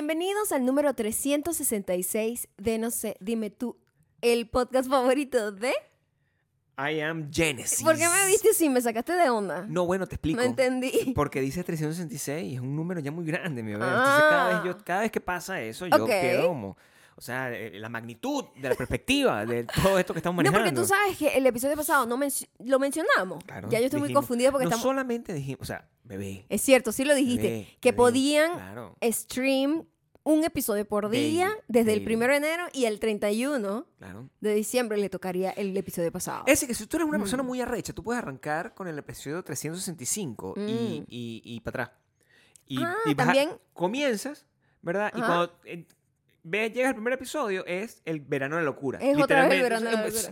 Bienvenidos al número 366 de No sé, dime tú, el podcast favorito de... I am Genesis. ¿Por qué me viste así? ¿Me sacaste de onda? No, bueno, te explico. No entendí. Porque dice 366 y es un número ya muy grande, mi bebé. Entonces, cada vez, yo, cada vez que pasa eso, yo Ok. quedo como... O sea, eh, la magnitud de la perspectiva de todo esto que estamos No, manejando. porque tú sabes que el episodio pasado no lo mencionamos. Claro, ya yo estoy muy dijimos- confundida porque no estamos... solamente dijimos... O sea, bebé. Es cierto, sí lo dijiste. bebé, que bebé, podían Claro. stream un episodio por día Daily, desde el. 1 de enero y el 31 Claro. de diciembre le tocaría el episodio pasado. Es decir, que si tú eres una Mm. persona muy arrecha, tú puedes arrancar con el episodio 365 y, Mm. y, y para atrás. Y, Ah, y vas a- también. comienzas, ¿verdad? Y Ajá. cuando eh, ves, llega el primer episodio, es el verano de la locura. Es otra vez el verano de la es-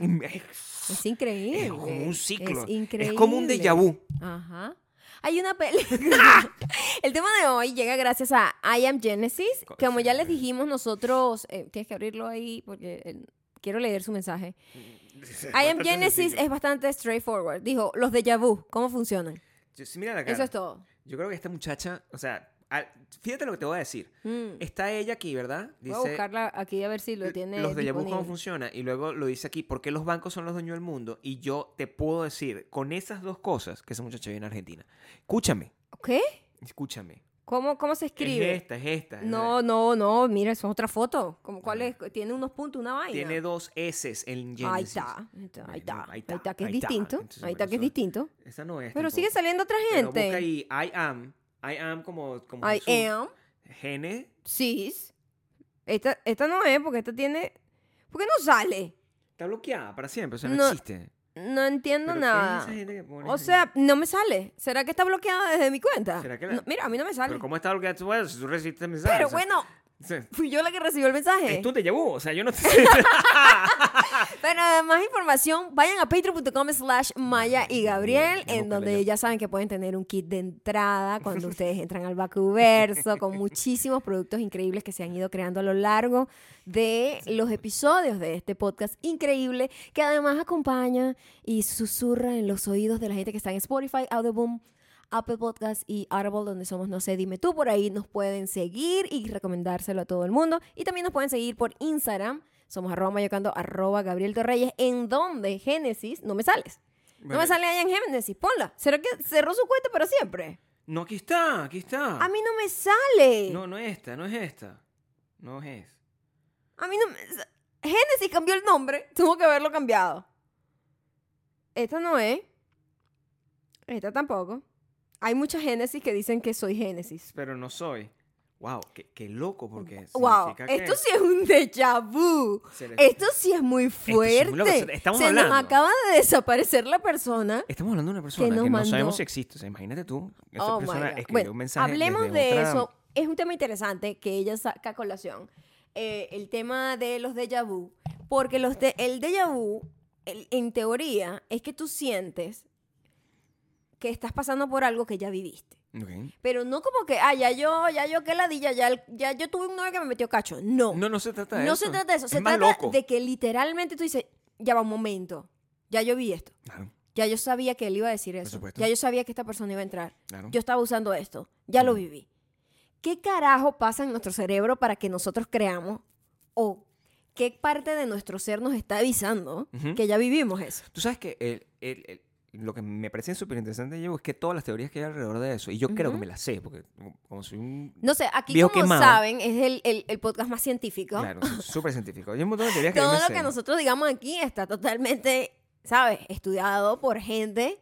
Es increíble. Es como un ciclo. Es increíble. Es como un déjà vu. Ajá. Hay una película. el tema de hoy llega gracias a I Am Genesis. Co- Como ya les dijimos nosotros, eh, tienes que abrirlo ahí porque eh, quiero leer su mensaje. I Am Genesis es bastante straightforward. Dijo, los déjà vu, ¿cómo funcionan? Yo- sí, mira la cara. Eso es todo. Yo creo que esta muchacha, o sea, al- fíjate lo que te voy a decir. Mm. Está ella aquí, ¿verdad? Voy a buscarla aquí a ver si lo tiene los vu cómo funciona y luego lo dice aquí, ¿por qué los bancos son los dueños del mundo? Y yo te puedo decir, con esas dos cosas, que esa muchacha viene a Argentina. Escúchame, ¿Qué? escúchame. ¿Cómo, ¿Cómo se escribe? Es esta, es esta. es No, no, no, mira, eso es otra foto. Como, ¿Cuál es? Tiene unos puntos, una vaina. Tiene dos S en Genesis. Ahí está, ahí está, ahí está, que es distinto, ahí está que es distinto. Esa no es. Pero sigue saliendo otra Pero busca gente. ahí, I am. I am como... como I su- am, Gene. cis. Esta, esta no es porque esta tiene... ¿Por qué no sale? Está bloqueada para siempre, o sea, no, No, existe. No entiendo Pero ¿qué es nada. esa gente que pone O sea, no me sale. ¿Será que está bloqueada desde mi cuenta? ¿Será que la- No, mira, a mí no me sale. Pero ¿cómo está bloqueada tu si tú recibiste mensajes? Pero O sea, bueno, fui yo la que recibió el mensaje. Es tu déjà vu, o sea, yo no te... Para más información, vayan a patreon.com slash Maya y Gabriel, en donde ya saben que pueden tener un kit de entrada cuando ustedes entran al Bacuverso, con muchísimos productos increíbles que se han ido creando a lo largo de los episodios de este podcast increíble, que además acompaña y susurra en los oídos de la gente que está en Spotify, Audioboom, Apple Podcast y Audible, donde somos No sé, dime tú. Por ahí nos pueden seguir y recomendárselo a todo el mundo. Y también nos pueden seguir por Instagram. Somos arroba mayocando, arroba Gabriel Torreyes, en donde Génesis, no me sales. No me sale allá en Génesis, ponla. ¿Será que cerró su cuenta para siempre? No, aquí está, aquí está. A mí no me sale. No, no es esta, no es esta. No es. A mí no me... Génesis cambió el nombre, tuvo que haberlo cambiado. Esta no es. Esta tampoco. Hay muchas Génesis que dicen que soy Génesis. Pero no soy. Wow, qué, qué loco, porque Wow, significa que esto sí es un déjà vu. Esto sí es muy sí es muy fuerte. Estamos Se hablando. nos acaba de desaparecer la persona. Estamos hablando de una persona que, no mandó- sabemos si existe. O sea, imagínate tú. Esa Oh persona escribió Bueno, un mensaje. hablemos de otra- eso. Es un tema interesante que ella saca a colación. Eh, el tema de los déjà vu. Porque los de- el déjà vu, el- en teoría, es que tú sientes que estás pasando por algo que ya viviste. Pero no como que, ah, ya yo, ya yo que ladilla, ya, ya yo tuve un novio que me metió cacho. No. No, no se trata de No eso. se trata de eso. Es Se más trata loco. de que literalmente tú dices, ya va un momento. Ya yo vi esto. Claro, Ya yo sabía que él iba a decir eso. supuesto. Ya yo sabía que esta persona iba a entrar. claro. Yo estaba usando esto. Ya lo viví. ¿Qué carajo pasa en nuestro cerebro para que nosotros creamos o qué parte de nuestro ser nos está avisando que ya vivimos eso? Tú sabes que el- el- el- lo que me parece súper interesante, Diego, es que todas las teorías que hay alrededor de eso, y yo creo que me las sé, porque como- soy un... No sé, aquí Viejo como quemado. saben, es el, el- el podcast más científico. Claro, súper científico. Hay un montón de teorías que yo Todo me lo sé. que nosotros digamos aquí está totalmente, ¿sabes? Estudiado por gente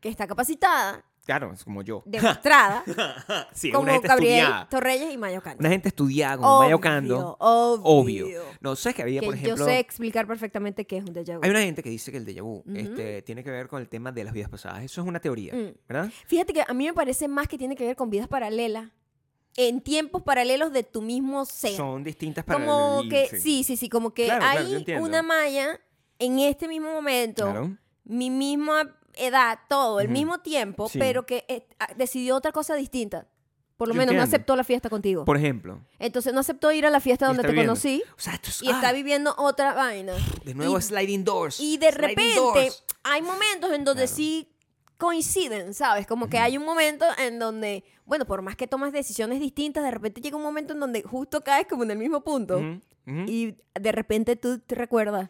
que está capacitada, Claro, es como yo. demostrada, sí, una como gente Gabriel estudiada. Torreyes y Mayo Cano. Una gente estudiada, como Mayo Cando. Obvio. Obvio. No, sabes que había, Que por ejemplo... yo sé explicar perfectamente qué es un déjà vu. Hay una gente que dice que el déjà vu este, tiene que ver con el tema de las vidas pasadas. Eso es una teoría, Mm. ¿verdad? Fíjate que a mí me parece más que tiene que ver con vidas paralelas. En tiempos paralelos de tu mismo ser. Son distintas para como que, sí. sí, sí, como que Claro, hay una malla en este mismo momento, Claro. mi misma edad, todo, el mismo tiempo, Sí. pero que eh, ah, decidió otra cosa distinta. Por lo Yo menos no entiendo. aceptó la fiesta contigo. Por ejemplo. Entonces no aceptó ir a la fiesta donde está te viviendo. conocí O sea, esto es... y está viviendo otra vaina. De nuevo, y- sliding doors. Y de sliding repente doors. hay momentos en donde sí coinciden, ¿sabes? Como que hay un momento en donde, bueno, por más que tomas decisiones distintas, de repente llega un momento en donde justo caes como en el mismo punto Ujú, ujú. y de repente tú te recuerdas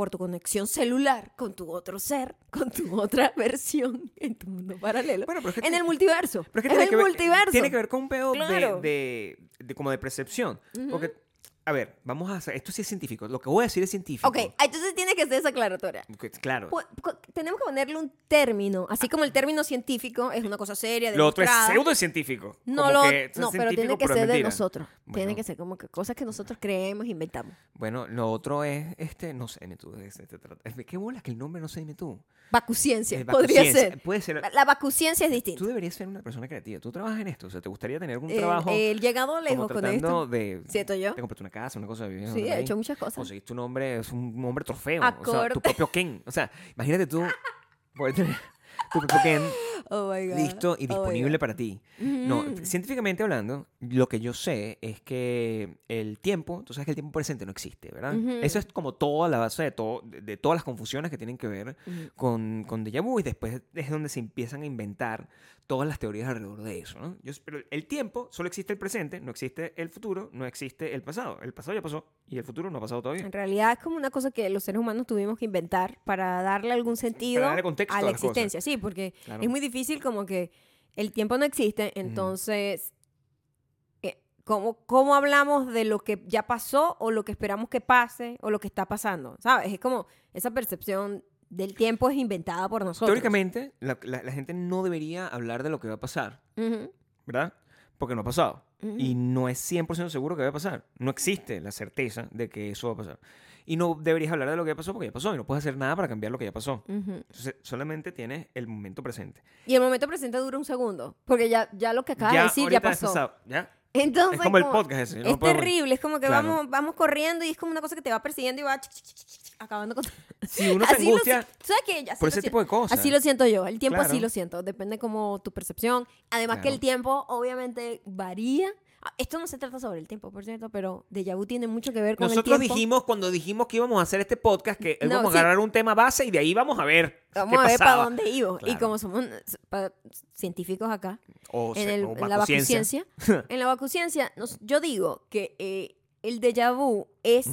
por tu conexión celular con tu otro ser, con tu otra versión en tu mundo paralelo, Bueno, pero es que en el multiverso. Pero es que es tiene el que ver- multiverso. Tiene que ver con un pedo de- Claro. de, de como de percepción. Porque, a ver, vamos a hacer. Esto sí es científico. Lo que voy a decir es científico. Ok, entonces tiene que ser esa aclaratoria. Claro. Tenemos que ponerle un término, así como el término científico es una cosa seria, Lo otro es pseudocientífico. No, Como lo, que no pero tiene que pero ser de nosotros. Tiene que ser como que cosas que nosotros creemos, inventamos. Bueno, lo otro es, este, no sé, dime tú. este, ¿Qué bolas que el nombre no sé, dime tú? Vacuciencia, Eh, podría ser. Puede ser. La, la vacuciencia es distinta. Tú deberías ser una persona creativa. Tú trabajas en esto. O sea, ¿te gustaría tener algún trabajo el llegado lejos con esto. de... ¿Siento yo? Te compraste una casa, una cosa de Sí, he hecho muchas cosas. Conseguiste un hombre, es un hombre trofeo. O sea, Acorde. tu propio Ken. O sea, imagínate tú poder tener tu propio Ken Oh my God. listo y Oh disponible God. para ti. No, Ujú. científicamente hablando, lo que yo sé es que el tiempo, tú sabes que el tiempo presente no existe, ¿verdad? Ujú. Eso es como toda la base de, todo, de, todas las confusiones que tienen que ver Ujú. con, con déjà vu y después es donde se empiezan a inventar todas las teorías alrededor de eso, ¿no? Yo- pero el tiempo solo existe el presente, no existe el futuro, no existe el pasado. El pasado ya pasó y el futuro no ha pasado todavía. En realidad es como una cosa que los seres humanos tuvimos que inventar para darle algún sentido darle a a la las cosas. existencia. Sí, porque Claro. es muy difícil como que el tiempo no existe, entonces, eh, ¿cómo, ¿cómo hablamos de lo que ya pasó o lo que esperamos que pase o lo que está pasando? ¿Sabes? Es como esa percepción del tiempo es inventada por nosotros. Teóricamente, la, la- la gente no debería hablar de lo que va a pasar, Ujú, ¿verdad? Porque no ha pasado. ujú. Y no es 100% seguro que va a pasar. No existe la certeza de que eso va a pasar. Y no deberías hablar de lo que ya pasó porque ya pasó y no puedes hacer nada para cambiar lo que ya pasó. Ujú. Entonces, solamente tienes el momento presente. Y el momento presente dura un segundo, porque ya, ya lo que acabas de decir ya pasó. pasado, ¿ya? Entonces, Es como el podcast ese. no es podemos- terrible, es como que Claro. vamos, vamos corriendo y es como una cosa que te va persiguiendo y va acabando con... Si uno se Así lo angustia ¿Sabes qué? Así por ese siento. tipo de cosas. Así lo siento yo, el tiempo así Claro. lo siento, depende como tu percepción. Además que el tiempo obviamente varía. Ah, Esto no se trata sobre el tiempo, por cierto, pero Deja Vu tiene mucho que ver con Nosotros el tiempo. dijimos cuando dijimos que íbamos a hacer este podcast que No, íbamos sí. a agarrar un tema base y de ahí vamos a ver Vamos qué a ver pasaba. para dónde iba. Y como somos científicos acá, O, en, el- en la vacuciencia. en la vacuciencia, nos- yo digo que eh, el déjà vu es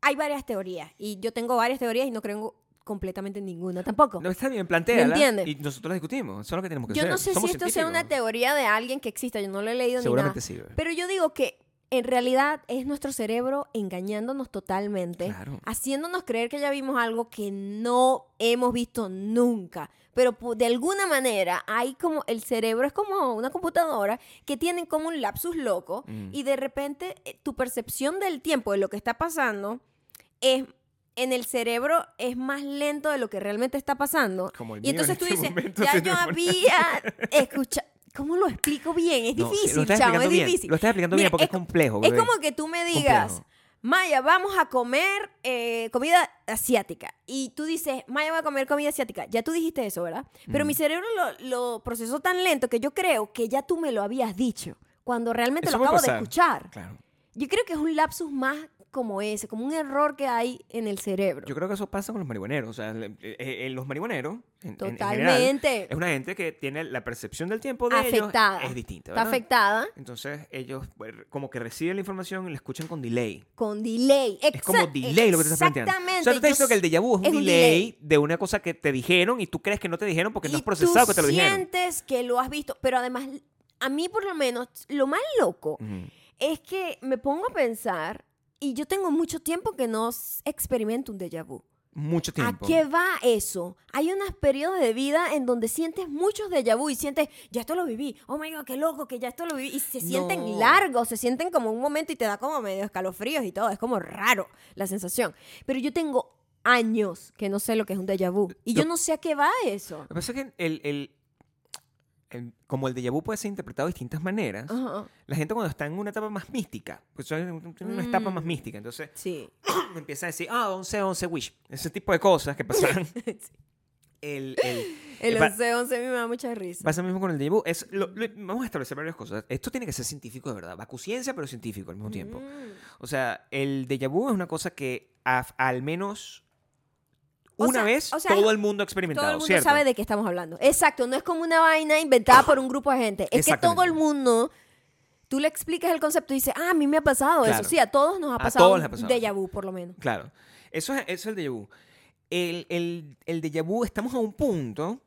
hay varias teorías y yo tengo varias teorías y no creo completamente en ninguna tampoco. No, está bien, plantea. Y nosotros la discutimos. Eso es lo que tenemos que yo hacer. no sé Somos si esto sea una teoría de alguien que exista, yo no lo he leído Seguramente ni sí. nada. bebé. Pero yo digo que en realidad es nuestro cerebro engañándonos totalmente, Claro. haciéndonos creer que ya vimos algo que no hemos visto nunca. Pero de alguna manera hay como el cerebro es como una computadora que tiene como un lapsus loco Mm. y de repente eh, tu percepción del tiempo, de lo que está pasando, es en el cerebro es más lento de lo que realmente está pasando. Como el Y mío en entonces tú este dices, ya yo había escuchado. ¿Cómo lo explico bien? Es No, difícil, chamo, es bien. difícil. Lo estás explicando Mira, bien porque es, es co- complejo. Es como que tú me digas, Complejo. Maya, vamos a comer eh, comida asiática. Y tú dices, Maya va a comer comida asiática. Ya tú dijiste eso, ¿verdad? Pero Mm. mi cerebro lo, lo procesó tan lento que yo creo que ya tú me lo habías dicho. Cuando realmente Eso lo acabo de escuchar. Claro. Yo creo que es un lapsus más como ese, como un error que hay en el cerebro. Yo creo que eso pasa con los marihuaneros. O sea, le- eh, eh, los marihuaneros, en, en- en general, Totalmente. es una gente que tiene la percepción del tiempo de Afectada. ellos es distinta. Está ¿verdad? afectada Entonces ellos pues, como que reciben la información y la escuchan con delay. con delay. Es como delay lo que te estás planteando. Exactamente. O sea, tú diciendo que el déjà vu es un, es un delay, de una cosa que te dijeron y tú crees que no te dijeron porque no y has procesado que te lo dijeron. sientes que lo has visto, pero además, a mí por lo menos, lo más loco es que me pongo a pensar, y yo tengo mucho tiempo que no experimento un déjà vu. Mucho tiempo. ¿A qué va eso? Hay unos periodos de vida en donde sientes muchos déjà vu y sientes, ya esto lo viví, oh my god, qué loco, que ya esto lo viví, y se sienten No. largos, se sienten como un momento y te da como medio escalofríos y todo, es como raro la sensación. Pero yo tengo años que no sé lo que es un déjà vu y yo Lo- no sé a qué va eso. Lo que pasa es que el, el- el- como el déjà vu puede ser interpretado de distintas maneras, la gente cuando está en una etapa más mística, pues es una etapa más Mm. mística, entonces Sí. empieza a decir, ah, 11, 11 wish, ese tipo de cosas que pasan. el, el, El va- 11-11 a mí me da mucha risa. Pasa mismo con el vu. Es, lo- lo- vamos a establecer varias cosas. Esto tiene que ser científico de verdad. Vacuciencia, pero científico al mismo tiempo. Mm. O sea, el déjà vu es una cosa que a- al menos una sea- vez o sea, todo el mundo ha experimentado, Todo el mundo ¿cierto? sabe de qué estamos hablando. Exacto, no es como una vaina inventada por un grupo de gente. Es que todo el mundo, tú le explicas el concepto y dices, ah, a mí me ha pasado Claro. eso. Sí, a todos nos ha A pasado todos un les ha pasado. déjà vu, por lo menos. Claro. Eso es, eso es el déjà vu. El, el, el déjà vu, estamos a un punto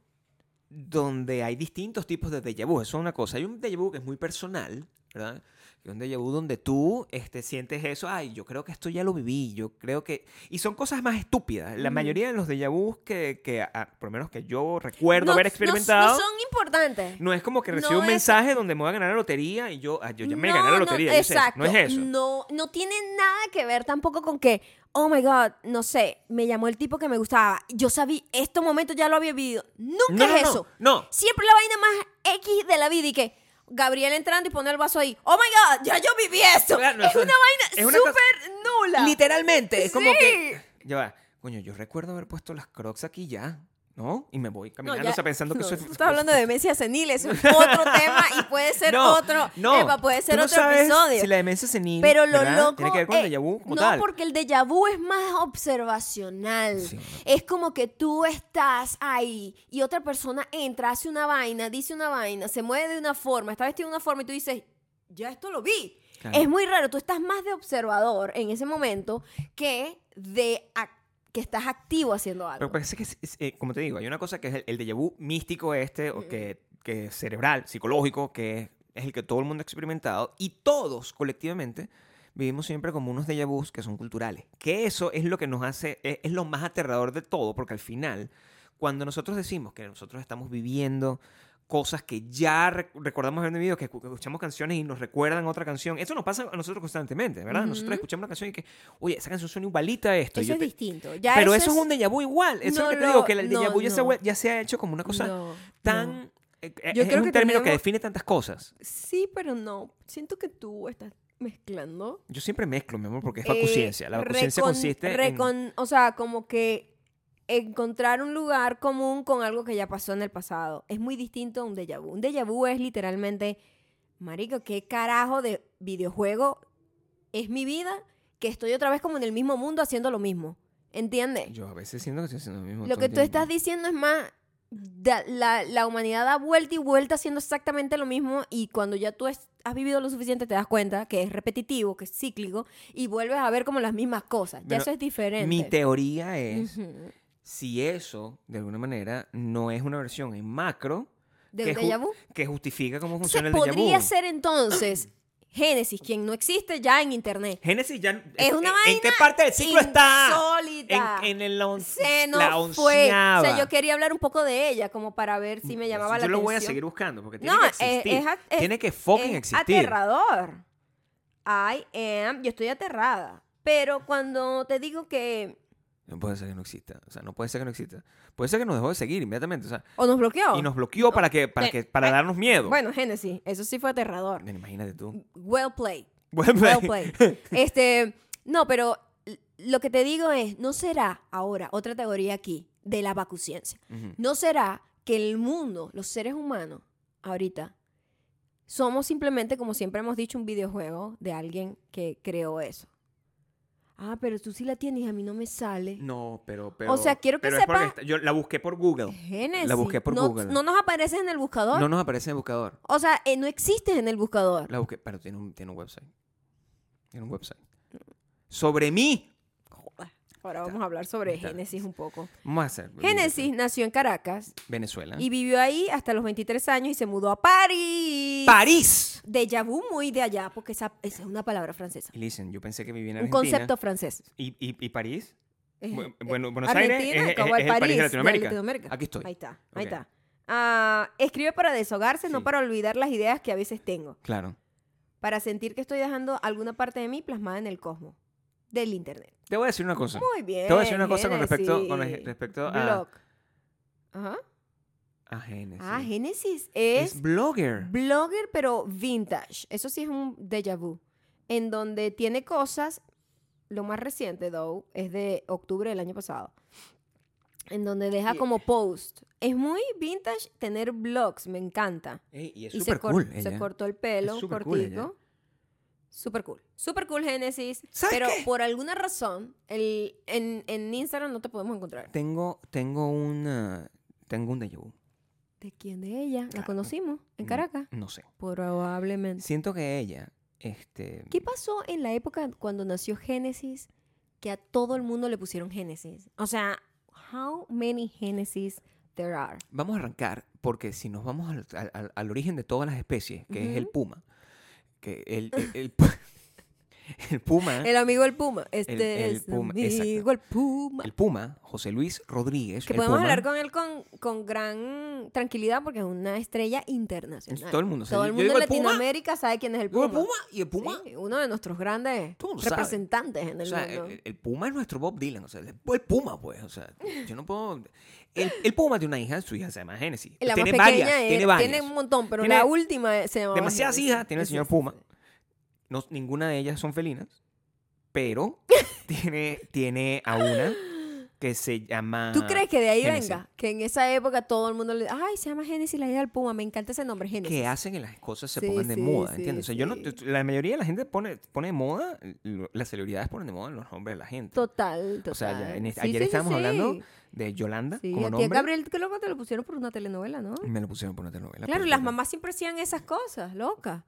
donde hay distintos tipos de déjà vu. Eso es una cosa. Hay un déjà vu que es muy personal, ¿verdad? Déjà vu donde tú este, sientes eso, ay, yo creo que esto ya lo viví, yo creo que... Y son cosas más estúpidas. La mayoría de los déjà vus que, que ah, por lo menos que yo recuerdo No- haber experimentado... No, son importantes. No es como que No recibo un es- mensaje donde me voy a ganar la lotería y yo, ah, yo ya me gané la lotería. exacto. No es eso. No, no tiene nada que ver tampoco con que, oh my God, no sé, me llamó el tipo que me gustaba. Yo sabía, este momento ya lo había vivido. Nunca no, es no, eso. no. Siempre la vaina más X de la vida y que Gabriel entrando y pone el vaso ahí. Oh my God, ya yo viví eso. Claro, no, es eso- una vaina es una cosa- súper nula. Literalmente, es como Sí. que. Ya va. Coño, yo recuerdo haber puesto las crocs aquí ya, ¿no? Y me voy No, caminando, ya- o sea, pensando que no, tú estás hablando de demencia senil, eso es otro tema y puede ser No, otro, no, puede ser tú no otro sabes episodio. Si la demencia senil. Pero lo ¿verdad? loco. Tiene que ver con el eh, déjà vu como no, tal. porque el déjà vu es más observacional. Sí. Es como que tú estás ahí y otra persona entra, hace una vaina, dice una vaina, se mueve de una forma, está vestido de una forma y tú dices, ya esto lo vi. Claro. Es muy raro. Tú estás más de observador en ese momento que de ac- que estás activo haciendo algo. Pero parece que, es- es, eh, como te digo, hay una cosa que es el, el déjà vu místico este, o que, que es cerebral, psicológico, que es el que todo el mundo ha experimentado, y todos colectivamente vivimos siempre como unos déjà vus que son culturales. Que eso es lo que nos hace, es, es lo más aterrador de todo, porque al final, cuando nosotros decimos que nosotros estamos viviendo cosas que ya rec- recordamos haber vivido, que escu- que escuchamos canciones y nos recuerdan otra canción. Eso nos pasa a nosotros constantemente, ¿verdad? Nosotros escuchamos una canción y que, oye, esa canción suena igualita a esto. eso yo es te- distinto. Ya pero eso es un déjà vu igual. Eso es No lo que te digo, que el déjà no, vu ya, se, no. vuel- ya se ha hecho como una cosa tan... eh, eh, Yo es creo un que término que define tantas cosas. Sí, pero no. Siento que tú estás mezclando. Yo siempre mezclo, mi amor, porque es Eh, vacuciencia. La vacuciencia recon- consiste en... O sea, como que encontrar un lugar común con algo que ya pasó en el pasado. Es muy distinto a un déjà vu. Un déjà vu es literalmente, marico, ¿qué carajo de videojuego es mi vida? Que estoy otra vez como en el mismo mundo haciendo lo mismo. ¿Entiendes? Yo a veces siento que estoy haciendo lo mismo. Lo que tú estás diciendo es más, da- la, la humanidad da vuelta y vuelta haciendo exactamente lo mismo y cuando ya tú es- has vivido lo suficiente te das cuenta que es repetitivo, que es cíclico y vuelves a ver como las mismas cosas. Ya eso es diferente. Mi teoría es. Si eso, de alguna manera, no es una versión en macro ¿De que un ju- déjà vu? que justifica cómo Entonces, funciona el déjà vu. podría ser entonces Génesis, quien no existe ya en internet. Génesis ya... Es una ¿en- vaina ¿En qué parte del ciclo está? En, en el on- Se nos la fue. O sea, onceava. yo quería hablar un poco de ella, como para ver si me llamaba yo la lo atención. voy a seguir buscando porque tiene No, que existir. es es- tiene que fucking es existir. aterrador. I am, yo estoy aterrada. Pero cuando te digo que... No puede ser que no exista. O sea, no puede ser que no exista. Puede ser que nos dejó de seguir inmediatamente. O sea, O nos bloqueó. y nos bloqueó para que, para Eh, que, para eh, darnos miedo. Bueno, Génesis, eso sí fue aterrador. Imagínate tú. Well played. Well Well played. played. Este, no, pero lo que te digo es, no será ahora otra teoría aquí de la vacuciencia. No será que el mundo, los seres humanos, ahorita, somos simplemente, como siempre hemos dicho, un videojuego de alguien que creó eso. Ah, pero tú sí la tienes y a mí no me sale. No, pero, pero. O sea, quiero que pero es porque yo la busqué por Google. Génesis. La busqué por no, Google. No nos aparece en el buscador. No nos aparece en el buscador. O sea, eh, no existe en el buscador. La busqué, pero tiene un, tiene un website. Tiene un website. Sobre mí. Ahora vamos a hablar sobre. Génesis un poco. Vamos a hacer. Génesis nació en Caracas Venezuela. y vivió ahí hasta los 23 años y se mudó a París. París. Déjà vu muy de allá, porque esa, esa es una palabra francesa. Y listen, yo pensé que vivía en Un Argentina. concepto francés. ¿Y, y, y París? Eh, eh, bueno, Buenos Aires Argentina, es- como es- es el París de Latinoamérica. Latinoamérica. Aquí estoy. Ahí está, ahí está. Ah, escribe para desahogarse, no para olvidar las ideas que a veces tengo. Claro. Para sentir que estoy dejando alguna parte de mí plasmada en el cosmos. Del internet. Te voy a decir una cosa. Muy bien. Te voy a decir una cosa con respecto, con respecto a, Blog. Ajá. a Génesis. Ah, Génesis es, es, blogger. blogger, pero vintage. Eso sí es un déjà vu. En donde tiene cosas. Lo más reciente, though, es de octubre del año pasado. En donde deja como post. Es muy vintage tener blogs, me encanta. Ey, y es Y se, súper cor- cool. se cortó el pelo, súper cool Super cool. Super cool Génesis. ¿Sabes Pero qué? por alguna razón, el, en, en Instagram no te podemos encontrar. Tengo, tengo una, tengo un déjà vu. ¿De quién? De ella. ¿La conocimos en Mm, Caracas? No sé. Probablemente. Siento que ella, este, ¿Qué pasó en la época cuando nació Génesis que a todo el mundo le pusieron Génesis? O sea, how many Génesis there are? vamos a arrancar porque si nos vamos al, al- origen de todas las especies, que es el puma, que el, el, el puma, El amigo del Puma. Este El- el es Puma, amigo el Puma. el puma, José Luis Rodríguez, que el podemos Puma, hablar con él con, con gran tranquilidad porque es una estrella internacional. todo el mundo sabe. Todo el mundo en el Puma, Latinoamérica sabe quién es el Puma. el puma y el puma, Sí, uno de nuestros grandes el representantes en o el sea, mundo. el, el puma es nuestro Bob Dylan, o sea, el, el puma, pues, o sea, yo no puedo, el, el puma tiene una hija, su hija se llama Génesis, la tiene más pequeña varias, tiene varias, tiene un montón, pero Tiene la última se llama demasiadas hijas, tiene el señor Puma. No, ninguna de ellas son felinas, pero tiene, tiene a una que se llama... ¿Tú crees que de ahí venga? Que en esa época todo el mundo le ay, se llama Génesis, la hija del Puma. Me encanta ese nombre, Génesis. que hacen que las cosas se Sí, pongan de sí, moda, sí, ¿entiendes? O sea, yo no, sí. la mayoría de la gente pone, pone de moda, las celebridades ponen de moda los nombres de la gente. Total, total. O sea, ya en Sí, ayer sí, sí, estábamos sí. hablando de Yolanda Sí, como a nombre. Gabriel, que loco te lo pusieron por una telenovela, ¿no? Me lo pusieron por una telenovela. Claro, las mamás siempre hacían esas cosas, loca.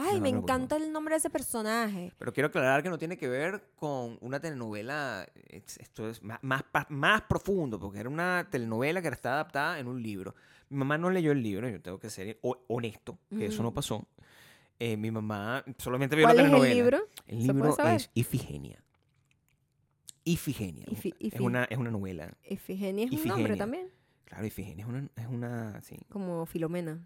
Ay, No, me encanta el nombre de ese personaje. Pero quiero aclarar que no tiene que ver con una telenovela, es- esto es más, más, más profundo, porque era una telenovela que está adaptada en un libro. Mi mamá no leyó el libro, yo tengo que ser ho- honesto, que eso no pasó. Eh, mi mamá solamente vio ¿Cuál la es el telenovela. libro? El ¿Se libro es Ifigenia. Ifigenia. Ifi- Es, una, es una novela. Ifigenia es un nombre también, Claro, Ifigenia es una, es una, sí, como Filomena.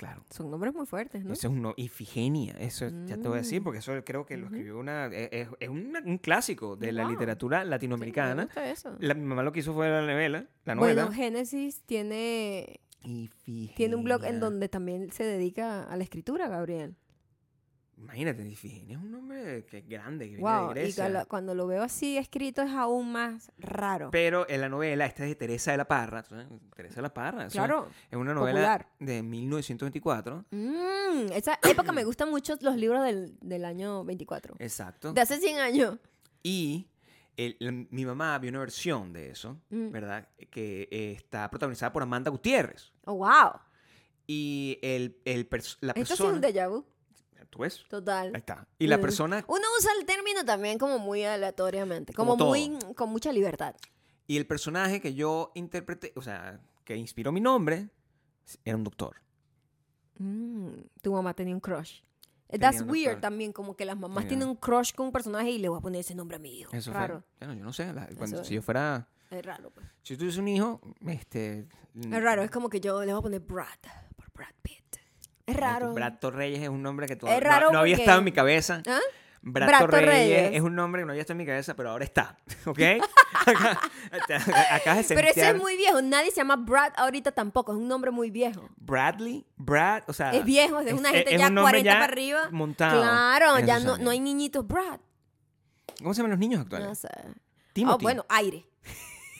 Claro. Son nombres muy fuertes, ¿no? Eso es un no- Ifigenia, eso es- ya te voy a decir, Mm. porque eso creo que lo escribió una, es, es- es una- un clásico de la literatura Sí, me latinoamericana. gusta eso. La, mi mamá lo que hizo fue la novela, la novela. Bueno, Génesis tiene, Ifigenia. tiene un blog en donde también se dedica a la escritura, Gabriel. Imagínate, Ifigenia es un nombre que es grande, que viene Wow, y cuando, cuando lo veo así escrito es aún más raro. Pero en la novela, esta es de Teresa de la Parra. ¿sabes? Teresa de la Parra. claro. Es una novela popular. de 1924. Mm, esa época me gustan mucho los libros del, del año 24. Exacto. De hace 100 años. Y el- la- mi mamá vio una versión de eso, Mm. ¿verdad? Que eh, está protagonizada por Amanda Gutiérrez. Oh, wow. Y el, el pers- la Esto sí es persona... un déjà vu. ¿Tú ves? Total. Ahí está. Y la Mm. persona... Uno usa el término también como muy aleatoriamente, como, Como muy con mucha libertad. Y el personaje que yo interpreté, o sea, que inspiró mi nombre, era un doctor. Mm, tu mamá tenía un crush. Eh, Tenía That's weird crush. también, como que las mamás Tenía. tienen un crush con un personaje y le voy a poner ese nombre a mi hijo. Eso raro. fue. Bueno, yo no sé. la- cuando- si yo fuera... Es raro, pues. Si yo tuviese un hijo, este... Es raro, es como que yo le voy a poner Brad por Brad Pitt. Es raro. Brad Torreyes es un nombre que todavía Es raro no, no había porque- estado en mi cabeza. ¿Ah? Torreyes, Torreyes. es un nombre que no había estado en mi cabeza, pero ahora está. ¿Ok? Acá- de Pero ese es muy viejo. Nadie se llama Brad ahorita tampoco. Es un nombre muy viejo. Bradley, Brad, o sea... es viejo, es, una gente ya un nombre 40 ya para arriba. Montado. Claro, ya no, no hay niñitos Brad. ¿Cómo se llaman los niños actuales? No sé. Timothy. Oh, bueno, aire.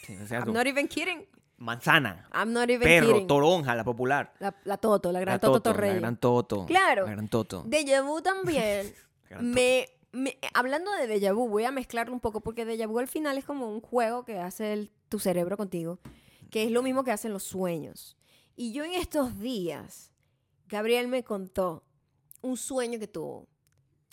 Sí, I'm tú. not even kidding. Manzana. I'm not even Perro, kidding. toronja, la popular. La, la Toto, la gran La Toto, Toto. La gran Toto. Claro. La gran Toto. Déjà vu también. Me, me- hablando de déjà vu, voy a mezclarlo un poco porque déjà vu al final es como un juego que hace el- tu cerebro contigo, que es lo mismo que hacen los sueños. Y yo en estos días, Gabriel me contó un sueño que tuvo,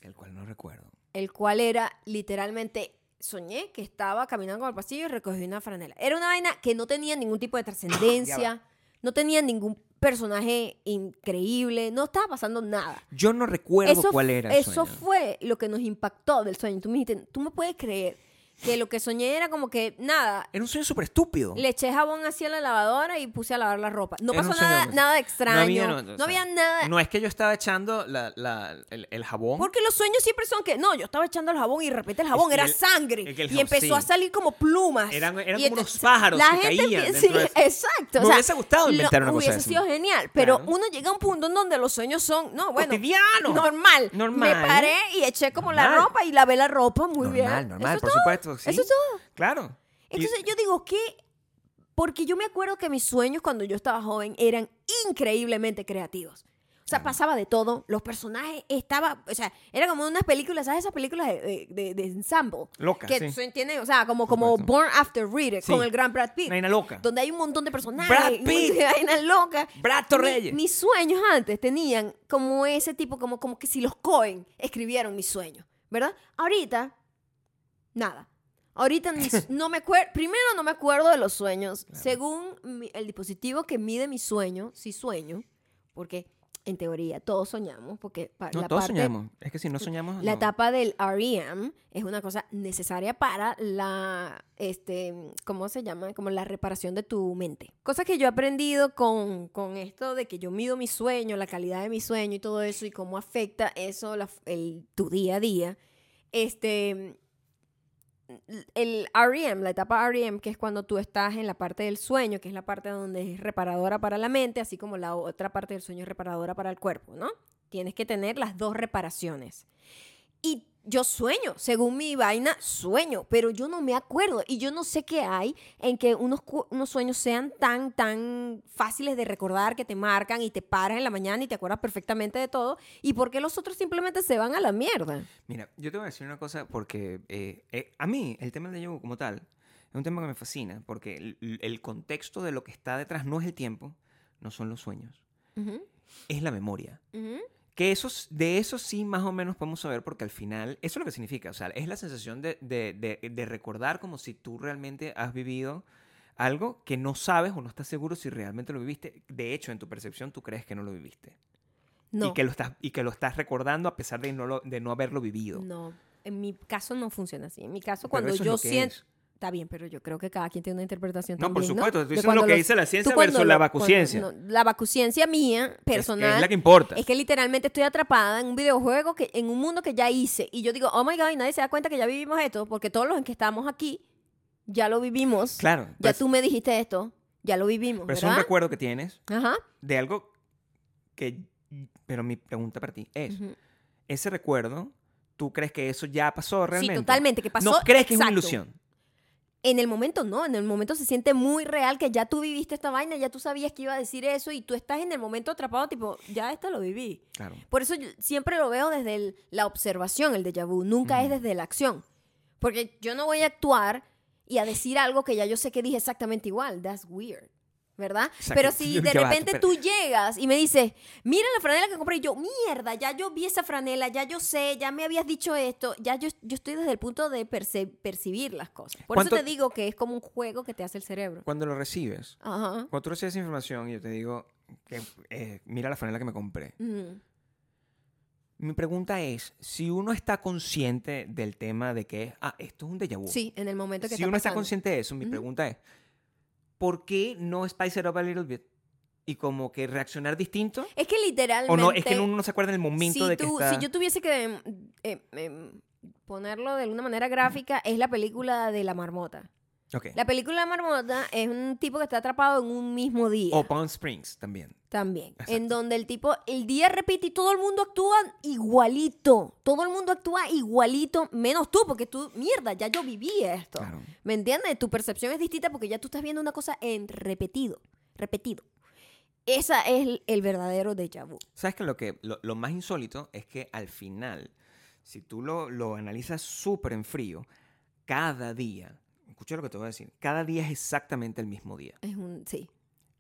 El cual no recuerdo. el cual era literalmente soñé que estaba caminando por el pasillo y recogí una franela. Era una vaina que no tenía ningún tipo de trascendencia, no tenía ningún personaje increíble, no estaba pasando nada. Yo no recuerdo Eso, cuál era el eso sueño. fue lo que nos impactó del sueño. Tú me dijiste, tú me puedes creer que lo que soñé era como que nada, Era un sueño súper estúpido. le eché jabón hacia la lavadora y puse a lavar la ropa. No Era pasó nada, nada extraño. No había, no, sea, nada. No es que yo estaba echando la- la- el, el jabón. Porque los sueños siempre son que, no, yo estaba echando el jabón y de repente el jabón que era el- sangre. es que el y empezó a salir como plumas. Eran- eran Y como unos pájaros la que gente caían de sí, exacto. o Me sea, hubiese gustado inventar una cosa Hubiese así. sido genial. Pero Claro. uno llega a un punto en donde los sueños son, no, bueno, Cotidiano. normal. Normal. Me paré y eché como la Normal. ropa y lavé la ropa muy normal, bien. normal, Eso por es supuesto. sí. Eso es todo. Claro. Y- Entonces yo digo que, porque yo me acuerdo que mis sueños cuando yo estaba joven eran increíblemente creativos. O sea, pasaba de todo. Los personajes estaban, o sea, era como unas películas, ¿sabes? Esas películas de, de, de- ensemble. Loca, Que sí. entiende, o sea, como, como. Born After Reader, Sí. con el gran Brad Pitt. Vaina loca. Donde hay un montón de personajes. Brad y Pitt. vainas locas. Brad Mi- Torreyes. mis sueños antes tenían como ese tipo, como, como que si los Cohen escribieron mis sueños, ¿verdad? Ahorita, nada. Ahorita no me acuerdo, primero no me acuerdo de los sueños. Según mi- el dispositivo que mide mi sueño, sí sueño, porque en teoría todos soñamos, porque pa- No, la todos parte- soñamos. Es que si no soñamos. la no. etapa del REM es una cosa necesaria para la, este, ¿cómo se llama? Como la reparación de tu mente. Cosa que yo he aprendido con, con esto de que yo mido mi sueño, la calidad de mi sueño y todo eso y cómo afecta eso la- el, tu día a día. Este, el REM, la etapa REM, que es cuando tú estás en la parte del sueño, que es la parte donde es reparadora para la mente, así como la otra parte del sueño es reparadora para el cuerpo, ¿no? Tienes que tener las dos reparaciones. Y yo sueño, según mi vaina, sueño, pero yo no me acuerdo. Y yo no sé qué hay en que unos, unos sueños sean tan, tan fáciles de recordar, que te marcan y te paras en la mañana y te acuerdas perfectamente de todo. Y por qué los otros simplemente se van a la mierda. Mira, yo te voy a decir una cosa porque eh, eh, a mí el tema del vu como tal es un tema que me fascina porque el, el contexto de lo que está detrás no es el tiempo, no son los sueños, es la memoria. Que eso, s- de eso sí más o menos podemos saber porque al final, eso es lo que significa, o sea, es la sensación de, de- de- de recordar como si tú realmente has vivido algo que no sabes o no estás seguro si realmente lo viviste. De hecho, en tu percepción tú crees que no lo viviste. No. Y, que lo estás, y que lo estás recordando a pesar de no, lo- de no haberlo vivido. No, en mi caso no funciona así. En mi caso, Pero cuando yo siento... es. Está bien, pero yo creo que cada quien tiene una interpretación No, por supuesto, De diciendo lo que los- dice la tú ciencia versus la vacuciencia. cuando- no, la vacuciencia mía, personal, Es, la que importa. es que literalmente estoy atrapada en un videojuego, que en un mundo que ya hice. Y yo digo, oh my God, y nadie se da cuenta que ya vivimos esto, porque todos los en que estamos aquí ya lo vivimos. claro. Ya pues, tú me dijiste esto, ya lo vivimos, pero es un recuerdo que tienes Ajá. de algo que... Pero mi pregunta para ti es, ese recuerdo, ¿tú crees que eso ya pasó realmente? Sí, totalmente, que pasó. ¿No crees que es una ilusión? En el momento no, en el momento se siente muy real que ya tú viviste esta vaina, ya tú sabías que iba a decir eso y tú estás en el momento atrapado, tipo, ya esto lo viví. Claro. Por eso yo siempre lo veo desde el- la observación, el déjà vu, nunca es desde la acción. Porque yo no voy a actuar y a decir algo que ya yo sé que dije exactamente igual. That's weird. ¿Verdad? O sea, pero si de repente tú llegas y me dices, mira la franela que compré, y yo, mierda, ya yo vi esa franela, ya yo sé, ya me habías dicho esto, ya yo, yo estoy desde el punto de perce- percibir las cosas. Por eso ¿Cuánto- te digo que es como un juego que te hace el cerebro. Cuando lo recibes, Ajá. cuando tú recibes esa información y yo te digo, que, eh, mira la franela que me compré. Mi pregunta es, si uno está consciente del tema de que, ah, esto es un déjà vu. Sí, en el momento que si está uno está pasando. consciente de eso, mi pregunta es, ¿por qué no spice it up a little bit? Y como que reaccionar distinto. Es que literalmente... O no, es que uno no se acuerda del momento si, de que tú- está... si yo tuviese que em, em, em, ponerlo de alguna manera gráfica, es la película de la marmota. Ok. La película la marmota es un tipo que está atrapado en un mismo día. O Palm Springs también. También. Exacto. En donde el tipo, el día repite y todo el mundo actúa igualito. Todo el mundo actúa igualito, menos tú, porque tú, mierda, ya yo viví esto. Claro. ¿Me entiendes? Tu percepción es distinta porque ya tú estás viendo una cosa en repetido. Repetido. Esa es el, el verdadero déjà vu. ¿Sabes que lo, que lo, lo más insólito es que al final, si tú lo, lo analizas súper en frío, cada día, escucha lo que te voy a decir, cada día es exactamente el mismo día. Es un. Sí.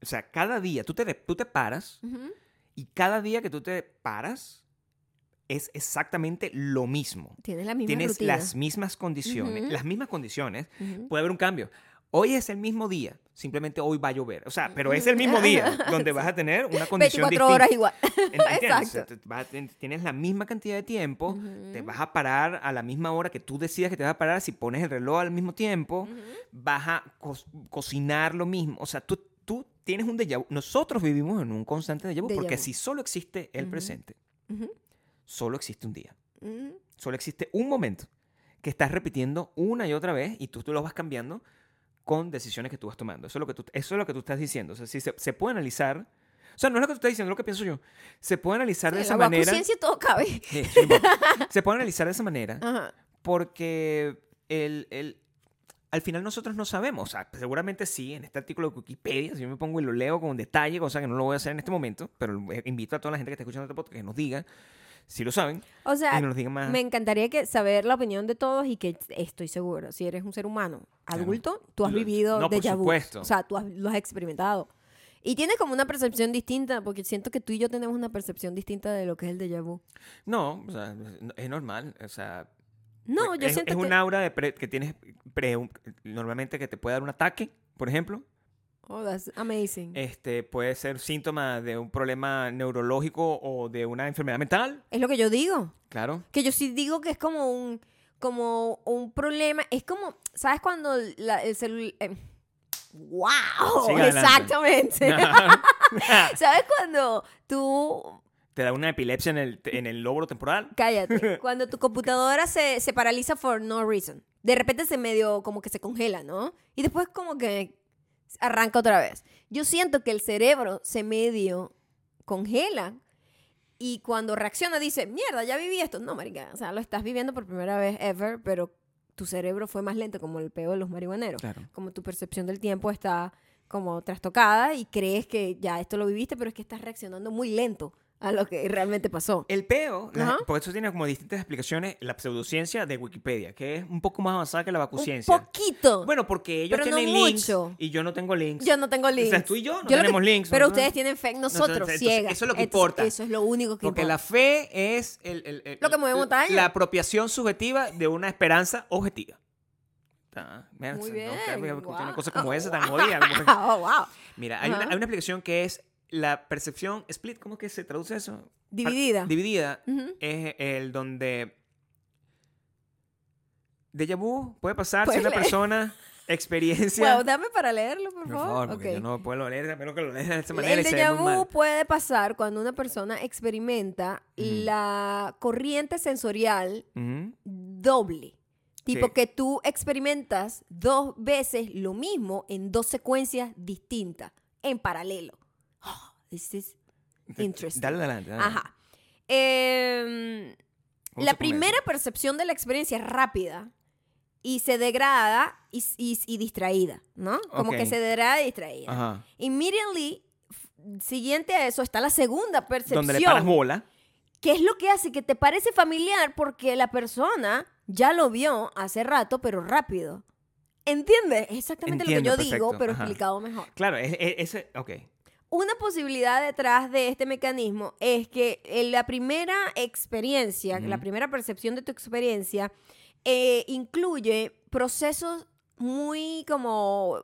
O sea, cada día tú te, tú te paras y cada día que tú te paras es exactamente lo mismo. Tienes la misma Tienes rutina. las mismas condiciones, las mismas condiciones, puede haber un cambio. Hoy es el mismo día, simplemente hoy va a llover. O sea, pero es el mismo día donde vas a tener una condición 24 distinta. horas igual. ¿Entiendes? Exacto. Vas a tienes la misma cantidad de tiempo, te vas a parar a la misma hora que tú decidas que te vas a parar. Si pones el reloj al mismo tiempo, vas a co- cocinar lo mismo. O sea, tú, tú tienes un déjà vu. Nosotros vivimos en un constante déjà vu porque si solo existe el presente, solo existe un día. Solo existe un momento que estás repitiendo una y otra vez y tú, tú lo vas cambiando con decisiones que tú vas tomando. Eso es lo que tú, eso es lo que tú estás diciendo. O sea, si se, se puede analizar. O sea, no es lo que tú estás diciendo, es lo que pienso yo. Se puede analizar de En esa la manera. ciencia todo cabe. Sí, sí, se puede analizar de esa manera Ajá. porque el, el- al final nosotros no sabemos. O sea, seguramente sí, en este artículo de Wikipedia, si yo me pongo y lo leo con detalle, cosa que no lo voy a hacer en este momento, pero invito a toda la gente que está escuchando este podcast que nos diga si lo saben O sea, y nos digan más. me encantaría que saber la opinión de todos y que estoy seguro, si eres un ser humano Claro. adulto, tú has vivido no, por déjà vu. supuesto. O sea, tú has- lo has experimentado. Y tienes como una percepción distinta, porque siento que tú y yo tenemos una percepción distinta de lo que es el déjà vu. No, o sea, es normal. O sea, No, pues, yo es, siento es que... un aura de pre- que tienes pre- normalmente que te puede dar un ataque, por ejemplo. Oh, that's amazing. Este puede ser síntoma de un problema neurológico o de una enfermedad mental, es lo que yo digo. claro. Que yo sí digo que es como un, como un problema. Es como, ¿sabes cuando la- el celular... ¡Wow! Siga adelante. Exactamente. ¿Sabes cuando tú te da una epilepsia en el, en el lóbulo temporal. Cállate. Cuando tu computadora se, se paraliza for no reason. De repente se medio como que se congela, ¿no? Y después como que arranca otra vez. Yo siento que el cerebro se medio congela y cuando reacciona dice, mierda, ya viví esto. No, marica, o sea, lo estás viviendo por primera vez ever, pero tu cerebro fue más lento como el peo de los marihuaneros. Claro. Como tu percepción del tiempo está como trastocada y crees que ya esto lo viviste, pero es que estás reaccionando muy lento a lo que realmente pasó. El peo, la- Ajá. por eso tiene como distintas explicaciones la pseudociencia de Wikipedia, que es un poco más avanzada que la Un vacuciencia. poquito. Bueno, porque ellos Pero no tienen links mucho. y yo no tengo links. Yo no tengo links. O sea, tú y yo no que- tenemos links. Pero ¿no? ustedes tienen fe en nosotros, ciegas. eso es lo que importa. Eso es lo único que Porque importa. la fe es el, el- el- Lo que mueve montaña. La apropiación subjetiva de una esperanza objetiva. Ah, mira, Muy no, bien. claro, a escuchar una Wow. cosa como esa tan jodida. Oh, wow. Mira, hay una, Ajá. hay una explicación que es la percepción split. ¿Cómo es que se traduce eso? Dividida. Par- dividida es el donde déjà vu puede pasar si una leer. persona experiencia Wow, dame para leerlo, por, por favor. favor porque yo no puedo leer menos que lo leas de esta manera El déjà vu puede pasar cuando una persona experimenta la corriente sensorial doble. Tipo Sí. que tú experimentas dos veces lo mismo en dos secuencias distintas, en paralelo. This is interesting. Dale adelante. dale. Ajá. Vamos la primera percepción de la experiencia es rápida y se degrada y, y- y distraída, ¿no? Como Ok. que se degrada y distraída. Ajá. Immediately, siguiente a eso, está la segunda percepción. Donde le paras bola. ¿Qué es lo que hace que te parece familiar? Porque la persona ya lo vio hace rato, pero rápido. ¿Entiendes? Es exactamente Entiendo, lo que yo digo, perfecto, pero ajá. explicado mejor. Claro, es, es- ese. Ok. Una posibilidad detrás de este mecanismo es que en la primera experiencia, la primera percepción de tu experiencia, eh, incluye procesos muy como,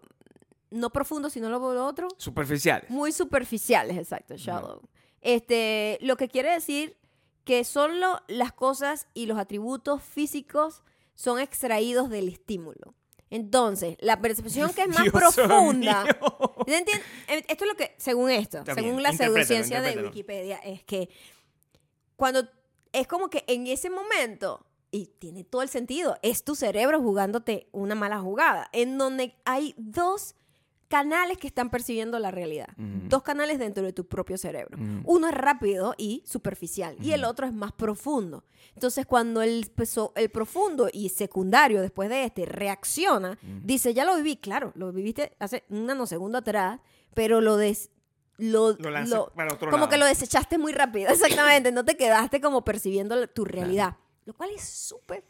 no profundos, sino lo, lo otro, Superficiales. muy superficiales, exacto, shallow. Este, lo que quiere decir que solo las cosas y los atributos físicos son extraídos del estímulo. Entonces, la percepción que es más Dios profunda. Eh, Esto es lo que, según esto, Está según bien, la pseudociencia de. Wikipedia, es que cuando es como que en ese momento, y tiene todo el sentido, es tu cerebro jugándote una mala jugada, en donde hay dos canales que están percibiendo la realidad. Dos canales dentro de tu propio cerebro. Uno es rápido y superficial, y el otro es más profundo. Entonces, cuando el, peso- el profundo y secundario después de este reacciona, dice, ya lo viví, claro, lo viviste hace un nanosegundo atrás, pero lo des... Lo, Lo lo- para otro como lado. que lo desechaste muy rápido, exactamente, no te quedaste como percibiendo tu realidad, lo cual es súper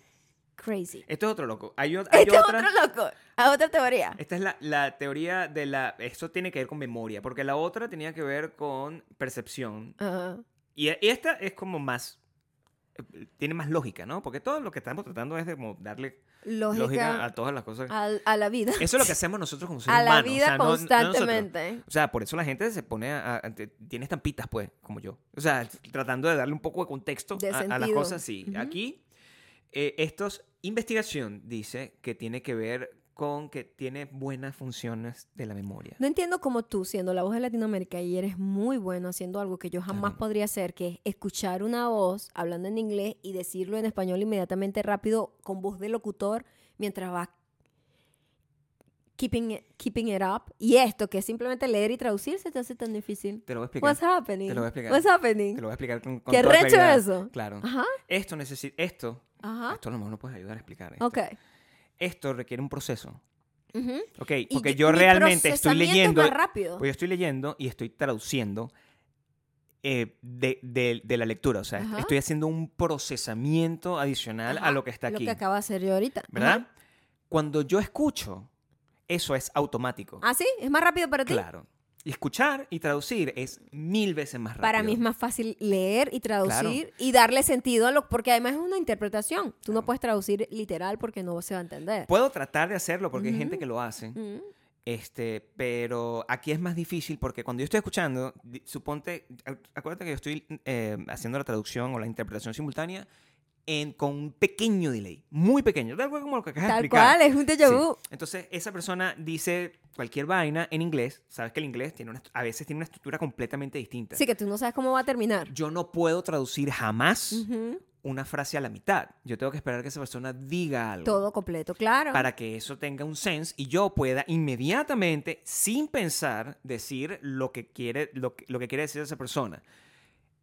crazy. Esto es otro loco. Hay, hay Este es otra. otro loco, a otra teoría. Esta es la, la teoría de la. Esto tiene que ver con memoria, porque la otra tenía que ver con percepción. Ajá. Y y esta es como más. eh, Tiene más lógica, ¿no? Porque todo lo que estamos tratando es de como darle Lógica, lógica a todas las cosas. al- a, la vida. Eso es lo que hacemos nosotros como seres a la humanos. o vida sea, no- no nosotros. constantemente. O sea, por eso la gente se pone a, a- tiene estampitas, pues, como yo. O sea, tratando de darle un poco de contexto De a, a las cosas. Sí, Ujú. aquí, eh, estos, investigación dice que tiene que ver con que tiene buenas funciones de la memoria. No entiendo cómo tú, siendo la voz de Latinoamérica, y eres muy bueno haciendo algo que yo jamás Claro. podría hacer, que es escuchar una voz hablando en inglés y decirlo en español inmediatamente rápido con voz de locutor mientras vas keeping it, keeping it up. Y esto, que es simplemente leer y traducir, se te hace tan difícil. Te lo voy a explicar. What's happening? Te lo voy a explicar. What's happening? Te lo voy a explicar con, con ¿Qué toda recho eso? Claro. Ajá, Esto necesita, esto, ajá. esto a lo mejor no puedes ayudar a explicar. esto. Ok. esto requiere un proceso. Ujú. Ok, Y porque yo- yo realmente estoy procesamiento es leyendo, más rápido. pues yo estoy leyendo y estoy traduciendo eh, de, de- de la lectura. O sea, Ajá. estoy haciendo un procesamiento adicional Ajá, a lo que está Lo aquí. que acaba de hacer yo ahorita. ¿Verdad? Ajá. Cuando yo escucho, eso es automático. ¿Ah, sí? ¿Es más rápido para ti? Claro. Y escuchar y traducir es mil veces más rápido. Para mí es más fácil leer y traducir y darle sentido a lo... Porque además es una interpretación. Tú no puedes traducir literal porque no se va a entender. Puedo tratar de hacerlo porque hay gente que lo hace. Este, pero aquí es más difícil porque cuando yo estoy escuchando, suponte, ac- acuérdate que yo estoy eh, haciendo la traducción o la interpretación simultánea en, con un pequeño delay, muy pequeño, tal cual como lo que acabas de Tal explicar. cual, es un déjà Sí. vu. Entonces, esa persona dice cualquier vaina en inglés, sabes que el inglés tiene una, a veces tiene una estructura completamente distinta. Sí, que tú no sabes cómo va a terminar. Yo no puedo traducir jamás Ujú. una frase a la mitad. Yo tengo que esperar que esa persona diga algo. Todo completo, claro. para que eso tenga un sense y yo pueda inmediatamente, sin pensar, decir lo que quiere, lo que, lo que quiere decir esa persona.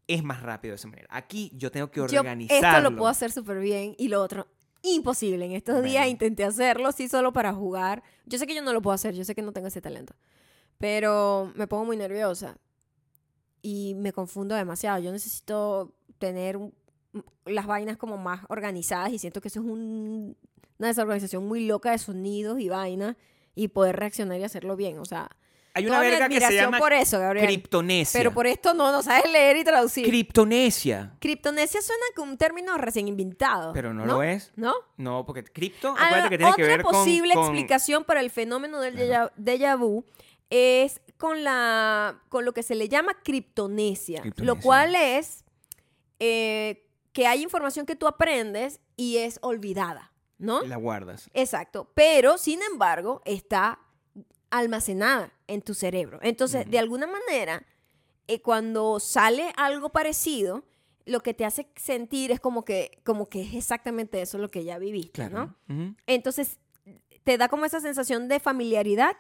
Es más rápido de esa manera. Aquí yo tengo que Yo organizarlo. esto lo puedo hacer súper bien y lo otro imposible. En estos días intenté hacerlo, sí, solo para jugar. Yo sé que yo no lo puedo hacer, yo sé que no tengo ese talento. Pero me pongo muy nerviosa y me confundo demasiado. Yo necesito tener un- las vainas como más organizadas y siento que eso es un- una desorganización muy loca de sonidos y vainas y poder reaccionar y hacerlo bien. O sea, Hay una toda mi verga que se llama por eso, Gabriel. criptonesia. Pero por esto no, no sabes leer y traducir. Criptonesia. Criptonesia suena como un término recién inventado. Pero no, lo es. ¿No? No, porque cripto, Ah, acuérdate que tiene otra que ver con... posible con- explicación para el fenómeno del Claro. déjà, vu es con, la, con lo que se le llama criptonesia, lo cual es eh, que hay información que tú aprendes y es olvidada, ¿no? La guardas. Exacto, pero sin embargo está almacenada en tu cerebro. Entonces, de alguna manera, eh, cuando sale algo parecido, lo que te hace sentir es como que, como que es exactamente eso lo que ya viviste, ¿no? Entonces, te da como esa sensación de familiaridad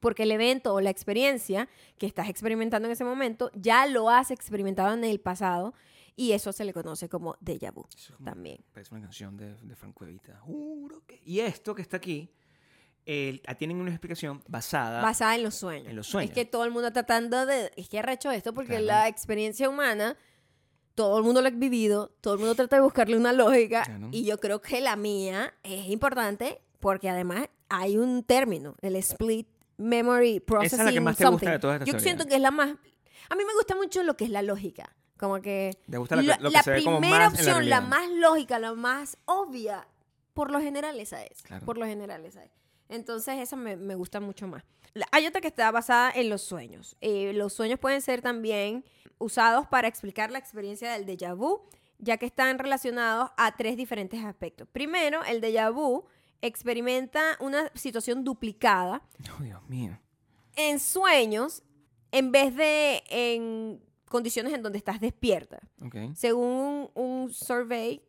porque el evento o la experiencia que estás experimentando en ese momento ya lo has experimentado en el pasado y eso se le conoce como déjà vu Eso es como- también. Parece una canción de, de Franco Evita. Juro que... Y esto que está aquí, ah, tienen una explicación basada... Basada en los sueños. En los sueños. Es que todo el mundo tratando de... Es que arrecho esto porque Claro. la experiencia humana, todo el mundo lo ha vivido, todo el mundo trata de buscarle una lógica Claro. y yo creo que la mía es importante porque además hay un término, el split memory processing Esa es la que más te gusta something. de todas estas Yo teorías. siento que es la más... A mí me gusta mucho lo que es la lógica. Como que... Me gusta la, la, lo que la se ve como primera más en la opción, la, realidad. más lógica, la más obvia, por lo general esa es. Claro. Por lo general esa es. Entonces esa me, me gusta mucho más. La- hay otra que está basada en los sueños. Eh, los sueños pueden ser también usados para explicar la experiencia del déjà vu, ya que están relacionados a tres diferentes aspectos. Primero, el déjà vu experimenta una situación duplicada Oh, Dios mío. en sueños en vez de en condiciones en donde estás despierta. Ok. Según un, un survey,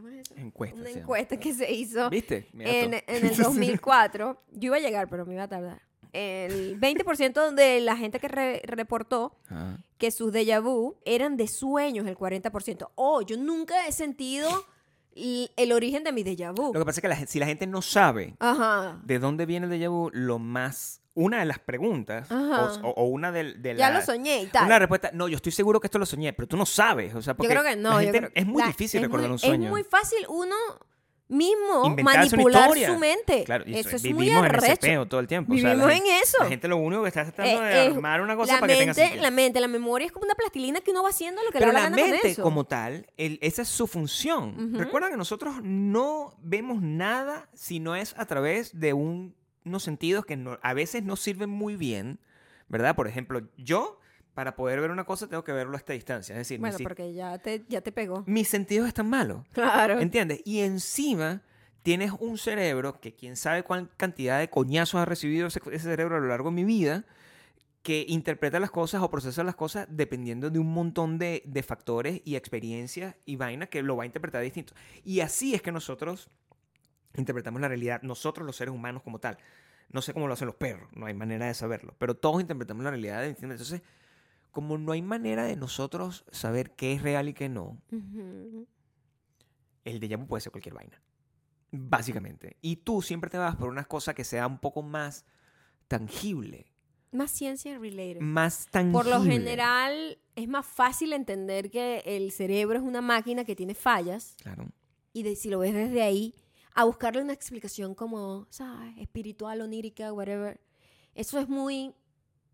¿cómo es eso? Encuesta. una se llama. encuesta que se hizo ¿Viste? En, en el 2004, yo iba a llegar, pero me iba a tardar. El 20% de la gente que re- reportó Ah. que sus déjà vu eran de sueños, el 40%. Oh, yo nunca he sentido el origen de mi déjà vu. Lo que pasa es que la si la gente no sabe Ajá. de dónde viene el déjà vu, lo más... Una de las preguntas, o, o una de, de Ya la- lo soñé y tal. Una respuesta, no, yo estoy seguro que esto lo soñé, pero tú no sabes. O sea, Yo porque creo que no. la yo gente- creo- es muy la- difícil es recordar muy- un sueño. Es muy fácil uno mismo Inventarse manipular su mente. Claro, y eso es vivimos muy en ese arrecho. peo todo el tiempo. o sea, Vivimos la en eso. La gente lo único que está tratando Eh, de eh, armar una cosa para que tenga mente, sentido. la mente, la memoria es como una plastilina que uno va haciendo lo que Pero le da la la gana con mente eso. como tal, el- esa es su función. Ujú. Recuerda que nosotros no vemos nada si no es a través de un- unos sentidos que no- a veces no sirven muy bien, ¿verdad? Por ejemplo, yo, para poder ver una cosa, tengo que verlo a esta distancia. Es decir, Bueno, porque ya te, ya te pegó. mis sentidos están malos. Claro. ¿Entiendes? Y encima tienes un cerebro que quién sabe cuál cantidad de coñazos ha recibido ese, ese cerebro a lo largo de mi vida, que interpreta las cosas o procesa las cosas dependiendo de un montón de, de factores y experiencias y vainas que lo va a interpretar distinto. Y así es que nosotros interpretamos la realidad, nosotros los seres humanos como tal. No sé cómo lo hacen los perros, no hay manera de saberlo, pero todos interpretamos la realidad de distinta Entonces, como no hay manera de nosotros saber qué es real y qué no, Ujú. el déjà vu puede ser cualquier vaina. Básicamente. Y tú siempre te vas por una cosa que sea un poco más tangible. Más ciencia related. Más tangible. Por lo general, es más fácil entender que el cerebro es una máquina que tiene fallas Claro. y de, si lo ves desde ahí, a buscarle una explicación como, ¿sabes? Espiritual, onírica, whatever. Eso es muy,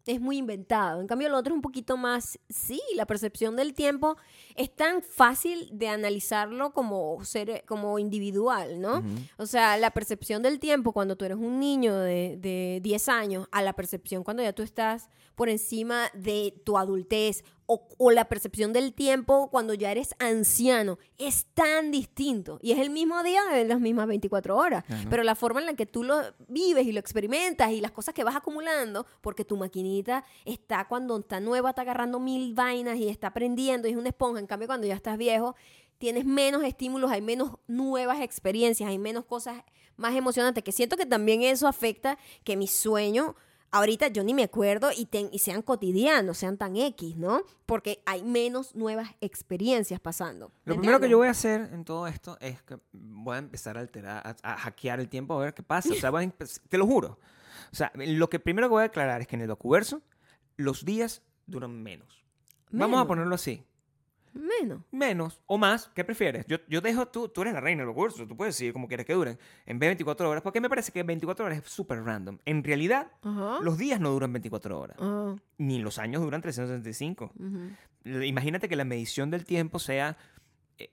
es muy inventado. En cambio, lo otro es un poquito más, sí, la percepción del tiempo es tan fácil de analizarlo como, ser, como individual, ¿no? O sea, la percepción del tiempo cuando tú eres un niño de, de 10 años a la percepción cuando ya tú estás por encima de tu adultez o, o la percepción del tiempo cuando ya eres anciano es tan distinto. Y es el mismo día de las mismas 24 horas. Claro. Pero la forma en la que tú lo vives y lo experimentas y las cosas que vas acumulando, porque tu maquinita está cuando está nueva, está agarrando mil vainas y está aprendiendo y es una esponja. En cambio, cuando ya estás viejo, tienes menos estímulos, hay menos nuevas experiencias, hay menos cosas más emocionantes, que siento que también eso afecta que mi sueño, ahorita yo ni me acuerdo y, ten- y sean cotidianos, sean tan X, ¿no? Porque hay menos nuevas experiencias pasando. Lo ¿me primero que yo voy a hacer en todo esto es que voy a empezar a alterar, a, a hackear el tiempo a ver qué pasa. O sea, voy a empe- te lo juro. O sea, lo que primero que voy a aclarar es que en el docuverso los días duran menos. Vamos a ponerlo así. Menos. Menos o más, ¿qué prefieres? Yo, yo dejo, tú, tú eres la reina del docuverso, tú puedes decidir como quieres que duren. En vez de 24 horas, porque me parece que 24 horas es súper random. En realidad, los días no duran 24 horas, ni los años duran 365. ujú. Imagínate que la medición del tiempo sea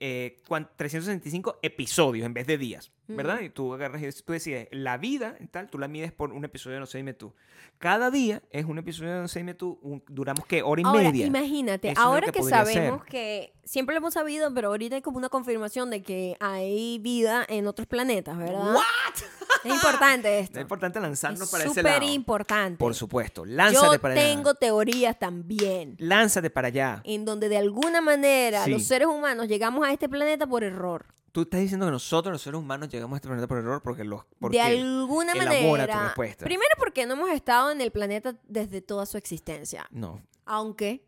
eh, cuan- 365 episodios en vez de días, ¿verdad? Ujú. Y tú agarras y tú decides, la vida, tal, tú la mides por un episodio de No sé, dime tú. Cada día es un episodio de No sé, dime tú, un- duramos, ¿qué? Hora y Ahora, media. imagínate, Eso ahora que que, sabemos ser. que siempre lo hemos sabido, pero ahorita hay como una confirmación de que hay vida en otros planetas, ¿verdad? Es importante esto. Es importante lanzarnos Es para ese lado. súper importante. Por supuesto, lánzate Yo para tengo allá. teorías también Lánzate para allá. en donde de alguna manera Sí. los seres humanos llegamos a este planeta por error. Tú estás diciendo que nosotros, los seres humanos, llegamos a este planeta por error porque los... Porque de alguna elabora tu manera. respuesta. Primero porque no hemos estado en el planeta desde toda su existencia. No, aunque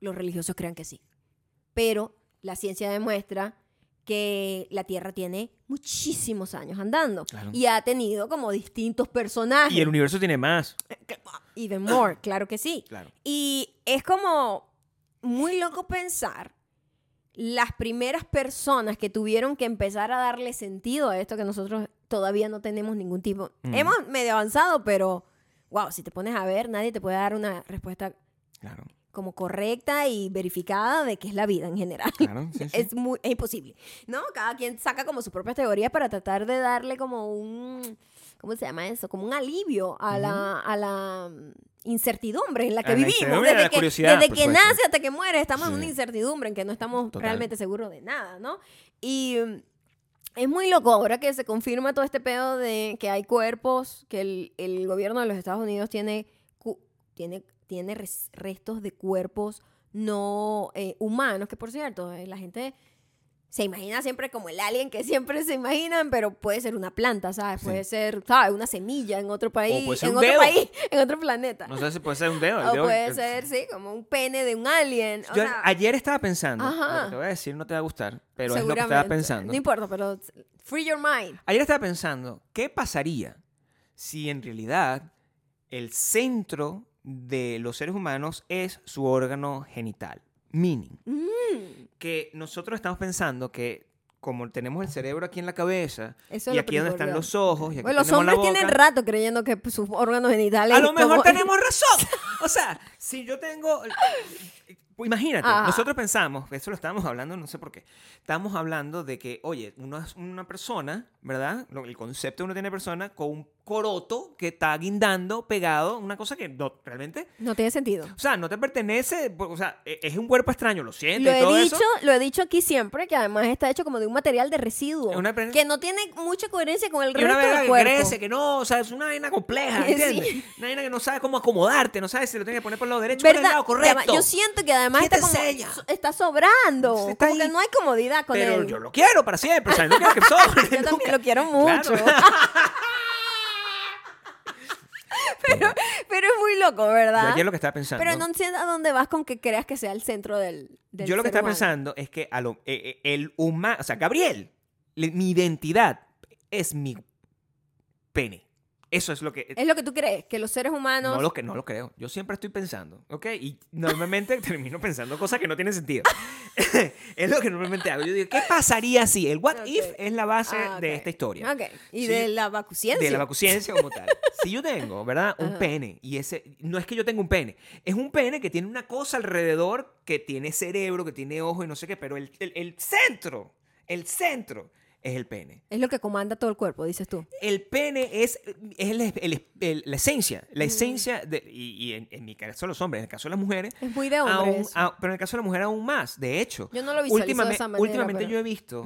los religiosos crean que sí. Pero la ciencia demuestra que la Tierra tiene muchísimos años andando Claro. y ha tenido como distintos personajes. y el universo tiene más. Even more, claro que sí. Claro. Y es como muy loco pensar las primeras personas que tuvieron que empezar a darle sentido a esto que nosotros todavía no tenemos ningún tipo. Mm. Hemos medio avanzado, pero wow, si te pones a ver, nadie te puede dar una respuesta Claro, como correcta y verificada de qué es la vida en general. claro. sí, sí. Es, muy, es imposible, ¿no? Cada quien saca como sus propias teorías para tratar de darle como un, ¿cómo se llama eso? Como un alivio a la, a la incertidumbre en la que A vivimos. Desde que, desde que nace hasta que muere estamos en una incertidumbre en que no estamos Total. realmente seguros de nada, ¿no? Y mm, es muy loco ahora que se confirma todo este pedo de que hay cuerpos, que el, el gobierno de los Estados Unidos tiene, tiene, tiene res- restos de cuerpos no eh, humanos, que por cierto, eh, la gente se imagina siempre como el alien que siempre se imaginan, pero puede ser una planta, ¿sabes? Sí. Puede ser, ¿sabes? Una semilla en otro país, puede ser en un otro dedo. país, en otro planeta. No sé si puede ser un dedo. el o dedo- puede el- ser, sí, como un pene de un alien. O Yo sea, ayer estaba pensando, Ajá. te voy a decir no te va a gustar, pero es lo que estaba pensando. No importa, pero free your mind. Ayer estaba pensando, ¿qué pasaría si en realidad el centro de los seres humanos es su órgano genital? Meaning, Mm, que nosotros estamos pensando que como tenemos el cerebro aquí en la cabeza eso es y aquí donde están los ojos y aquí Bueno, los tenemos la hombres tienen boca, rato creyendo que pues, sus órganos genitales. a lo mejor como- tenemos razón. O sea, si yo tengo... pues Imagínate, Ajá. nosotros pensamos, eso lo estábamos hablando, no sé por qué, estamos hablando de que, oye, uno es una persona, ¿verdad? El concepto uno tiene persona con un coroto que está guindando, pegado, una cosa que no, realmente, No tiene sentido. o sea, no te pertenece, o sea, e- es un cuerpo extraño, lo siento Lo y todo he, dicho, eso. lo he dicho aquí siempre, que además está hecho como de un material de residuo. Una que no tiene mucha coherencia con el Y una resto vaina del que cuerpo. crece, que no, o sea, es una vaina compleja, Sí. ¿entiendes? Una vaina que no sabe cómo acomodarte, no sabe si lo tienes que poner por el lado derecho por el lado correcto. Además, Yo siento que además ¿Quién está como está sobrando. Está como que no hay comodidad con Pero él. yo lo quiero para siempre, o sea, no quiero que sobre. Yo también lo quiero mucho. Claro. pero, pero es muy loco, ¿verdad? Yo ayer lo que estaba pensando. Pero no entiendo a dónde vas con que creas que sea el centro del, del yo lo que estaba humano. pensando es que a lo, eh, eh, el humano, o sea, Gabriel, le- mi identidad es mi pene. Eso es lo que... Es lo que tú crees, que los seres humanos... No lo, que, no lo creo. Yo siempre estoy pensando, ¿ok? Y normalmente termino pensando cosas que no tienen sentido. es lo que normalmente hago. Yo digo, ¿qué pasaría si? El what Ok. if es la base Ah, de ok. esta historia. Ok. Y de la vacuciencia. De la vacuciencia como tal. Si yo tengo, ¿verdad? Un Ajá. pene. Y ese. No es que yo tenga un pene. Es un pene que tiene una cosa alrededor que tiene cerebro, que tiene ojo y no sé qué. Pero el, el- el centro, el centro es el pene. Es lo que comanda todo el cuerpo, dices tú. El pene es, es el- el- el- la esencia. La esencia. De, y y en, en mi caso los hombres, en el caso de las mujeres. Es muy de hombres. a- pero en el caso de la mujer aún más. De hecho. Yo no lo visualizo de últimame- esa manera. últimamente pero- yo he visto.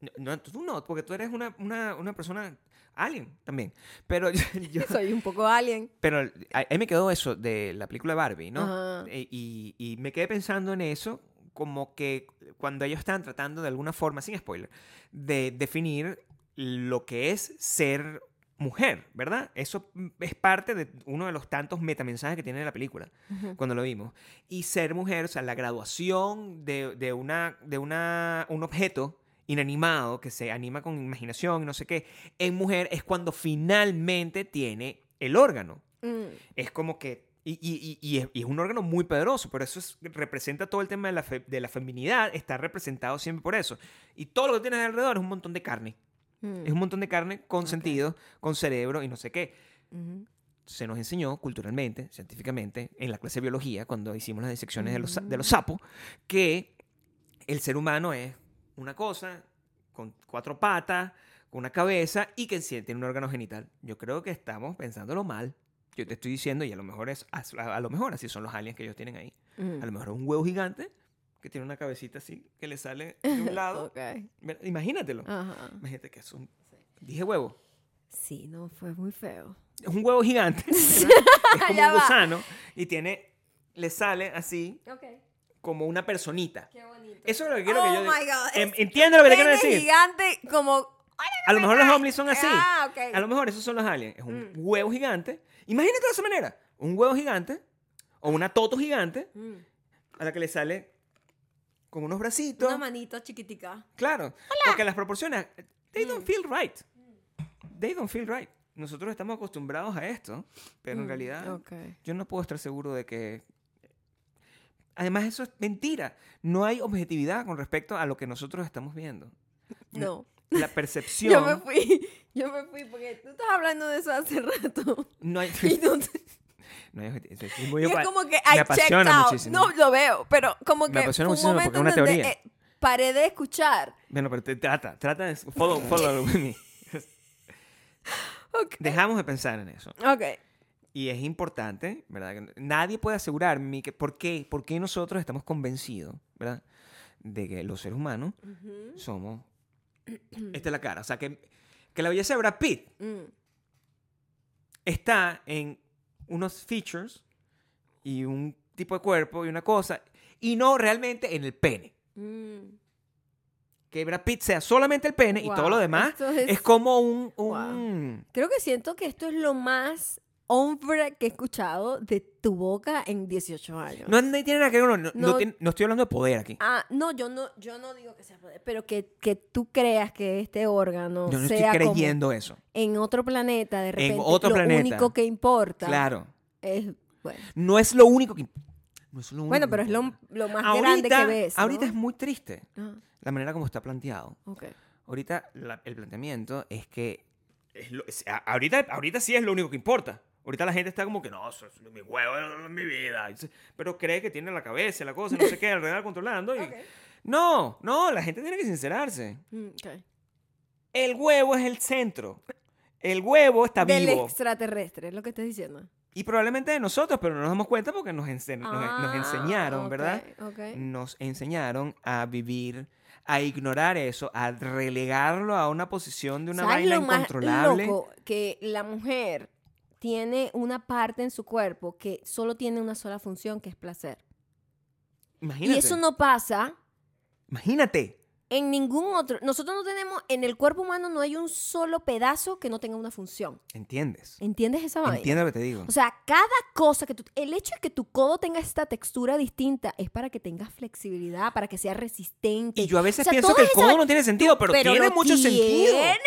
No, no, tú no, porque tú eres una, una, una persona alien también. Pero yo, yo- Soy un poco alien. pero a- ahí me quedó eso de la película de Barbie, ¿no? Ajá. E- Y, y me quedé pensando en eso como que cuando ellos estaban tratando de alguna forma, sin spoiler, de definir lo que es ser mujer, ¿verdad? Eso es parte de uno de los tantos metamensajes que tiene la película cuando lo vimos. Y ser mujer, o sea, la graduación de, de una, de una, un objeto inanimado que se anima con imaginación y no sé qué, en mujer es cuando finalmente tiene el órgano. Mm. Es como que... Y, y- y- y es, y es un órgano muy poderoso, pero eso es- representa todo el tema de la, fe- de la feminidad, está representado siempre por eso. Y todo lo que tienes alrededor es un montón de carne. Mm. Es un montón de carne con Ok. sentido, con cerebro y no sé qué se nos enseñó culturalmente, científicamente, en la clase de biología, cuando hicimos las disecciones de, los, sa- de los Mm. sapos, que el ser humano es una cosa con cuatro patas, con una cabeza y que tiene un órgano genital. Yo creo que estamos pensándolo mal. Yo te estoy diciendo, y a lo mejor es a, a lo mejor así son los aliens que ellos tienen ahí. Mm. A lo mejor es un huevo gigante que tiene una cabecita así que le sale de un lado. Ok. Mira, Imagínatelo. Ajá. Imagínate que es un. Dije huevo. Sí, no, fue muy feo. Es un huevo gigante. es como un va. gusano y tiene. Le sale así Ok. como una personita. Qué bonito. Eso es lo que quiero que oh yo diga. my God. Em- es ¿Entiendes lo que te quiero decir? gigante como... A lo mejor los ovnis son así. Ah, ok. A lo mejor esos son los aliens. Es un Mm. huevo gigante. Imagínate de esa manera. Un huevo gigante o una toto gigante Mm. a la que le sale con unos bracitos. Una manito chiquitica. Claro. Porque las proporciones, they don't feel right. They don't feel right. Nosotros estamos acostumbrados a esto, pero en Mm, realidad Ok. yo no puedo estar seguro de que... Además, eso es mentira. No hay objetividad con respecto a lo que nosotros estamos viendo. No. La Yo percepción... me fui. Yo me fui porque tú estás hablando de eso hace rato. No hay... Y, tú te- no hay objetividad. Es muy y es apa- como que me I checked apasiona out. muchísimo. No, lo veo, pero como Me que apasiona fue un muchísimo porque es una teoría. eh, paré de escuchar. Bueno, pero te- trata, trata de... Follow, follow with me. Ok. Dejamos de pensar en eso. Ok. Y es importante, ¿verdad? Nadie puede asegurarme que por qué, por qué nosotros estamos convencidos, ¿verdad? De que los seres humanos somos... Esta es la cara. O sea, que, que la belleza de Brad Pitt Mm. está en unos features y un tipo de cuerpo y una cosa, y no realmente en el pene. Mm. Que Brad Pitt sea solamente el pene y todo lo demás es, es- como un... un- Creo que siento que esto es lo más hombre que he escuchado de tu boca en 18 años. No, no tiene nada que ver, no, no- no No- tiene- no estoy hablando de poder aquí. Ah, no, yo no, yo no digo que sea poder, pero que, que tú creas que este órgano Yo no estoy como creyendo eso. en otro planeta, de repente, otro lo planeta. único que importa Claro. es, bueno, No es lo único que... No es lo único bueno pero es lo, lo más ahorita, grande que ves. Ahorita es muy triste Ah, la manera como está planteado. ok. Ahorita la- el planteamiento es que... es lo- es- ahorita, ahorita sí es lo único que importa. Ahorita la gente está como que no, eso es mi huevo, es mi vida. Pero cree que tiene la cabeza, la cosa, no sé qué, alrededor controlando. Y... No, no, la gente tiene que sincerarse. Mm. El huevo es el centro. El huevo está Del vivo. extraterrestre, es lo que estás diciendo. Y probablemente de nosotros, pero no nos damos cuenta porque nos, ense- nos- nos Ah, enseñaron, ¿verdad? Nos enseñaron a vivir, a ignorar eso, a relegarlo a una posición de una ¿Sabes vaina lo más incontrolable. loco? Que la mujer tiene una parte en su cuerpo que solo tiene una sola función, que es placer. Imagínate. Y eso no pasa Imagínate. En ningún otro. Nosotros no tenemos. En el cuerpo humano no hay un solo pedazo que no tenga una función. ¿Entiendes? ¿Entiendes esa vaina? Entiendo lo que te digo. O sea, cada cosa que tú... El hecho de que tu codo tenga esta textura distinta es para que tengas flexibilidad, para que sea resistente. y yo a veces o sea, pienso que el codo no tiene sentido, pero, tiene lo mucho sentido. tiene,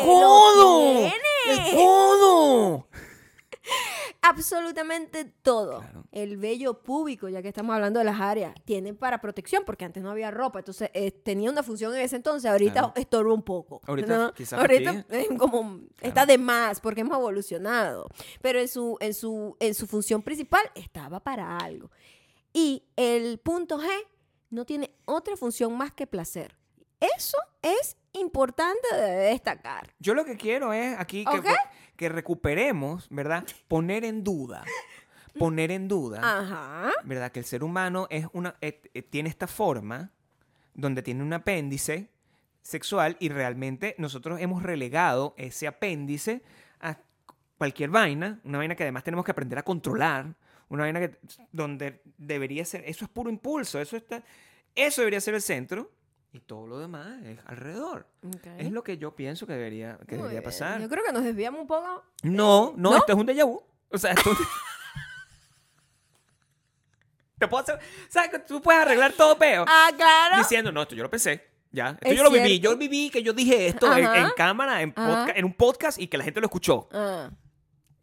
lo ¡Codo! tiene. ¡El codo! Absolutamente todo. Claro. El vello púbico, ya que estamos hablando de las áreas, tiene para protección, porque antes no había ropa. Entonces, eh, tenía una función en ese entonces. Ahorita Claro. estorba un poco. Ahorita ¿no? quizás Ahorita está de más, porque hemos evolucionado. Pero en su, en su, en su función principal estaba para algo. Y el punto G no tiene otra función más que placer. Eso es importante de destacar. Yo lo que quiero es aquí que, ¿Ok? Que recuperemos, ¿verdad? Poner en duda. Poner en duda, Ajá. ¿verdad? Que el ser humano es una, eh, eh, tiene esta forma donde tiene un apéndice sexual y realmente nosotros hemos relegado ese apéndice a cualquier vaina, una vaina que además tenemos que aprender a controlar, una vaina que, donde debería ser, eso es puro impulso, eso está, eso debería ser el centro y todo lo demás es alrededor. Es lo que yo pienso que debería, que Muy debería bien. pasar. Yo creo que nos desviamos un poco. No, no, ¿No? esto es un déjà vu. O sea, esto Te puedo hacer... ¿Sabes que tú puedes arreglar todo peo? Ah, claro. Diciendo, no, esto yo lo pensé. Ya, esto Es yo lo viví. Yo viví que yo dije esto en, Ajá. en cámara, en, Ajá. podca- en un podcast y que la gente lo escuchó. Ah,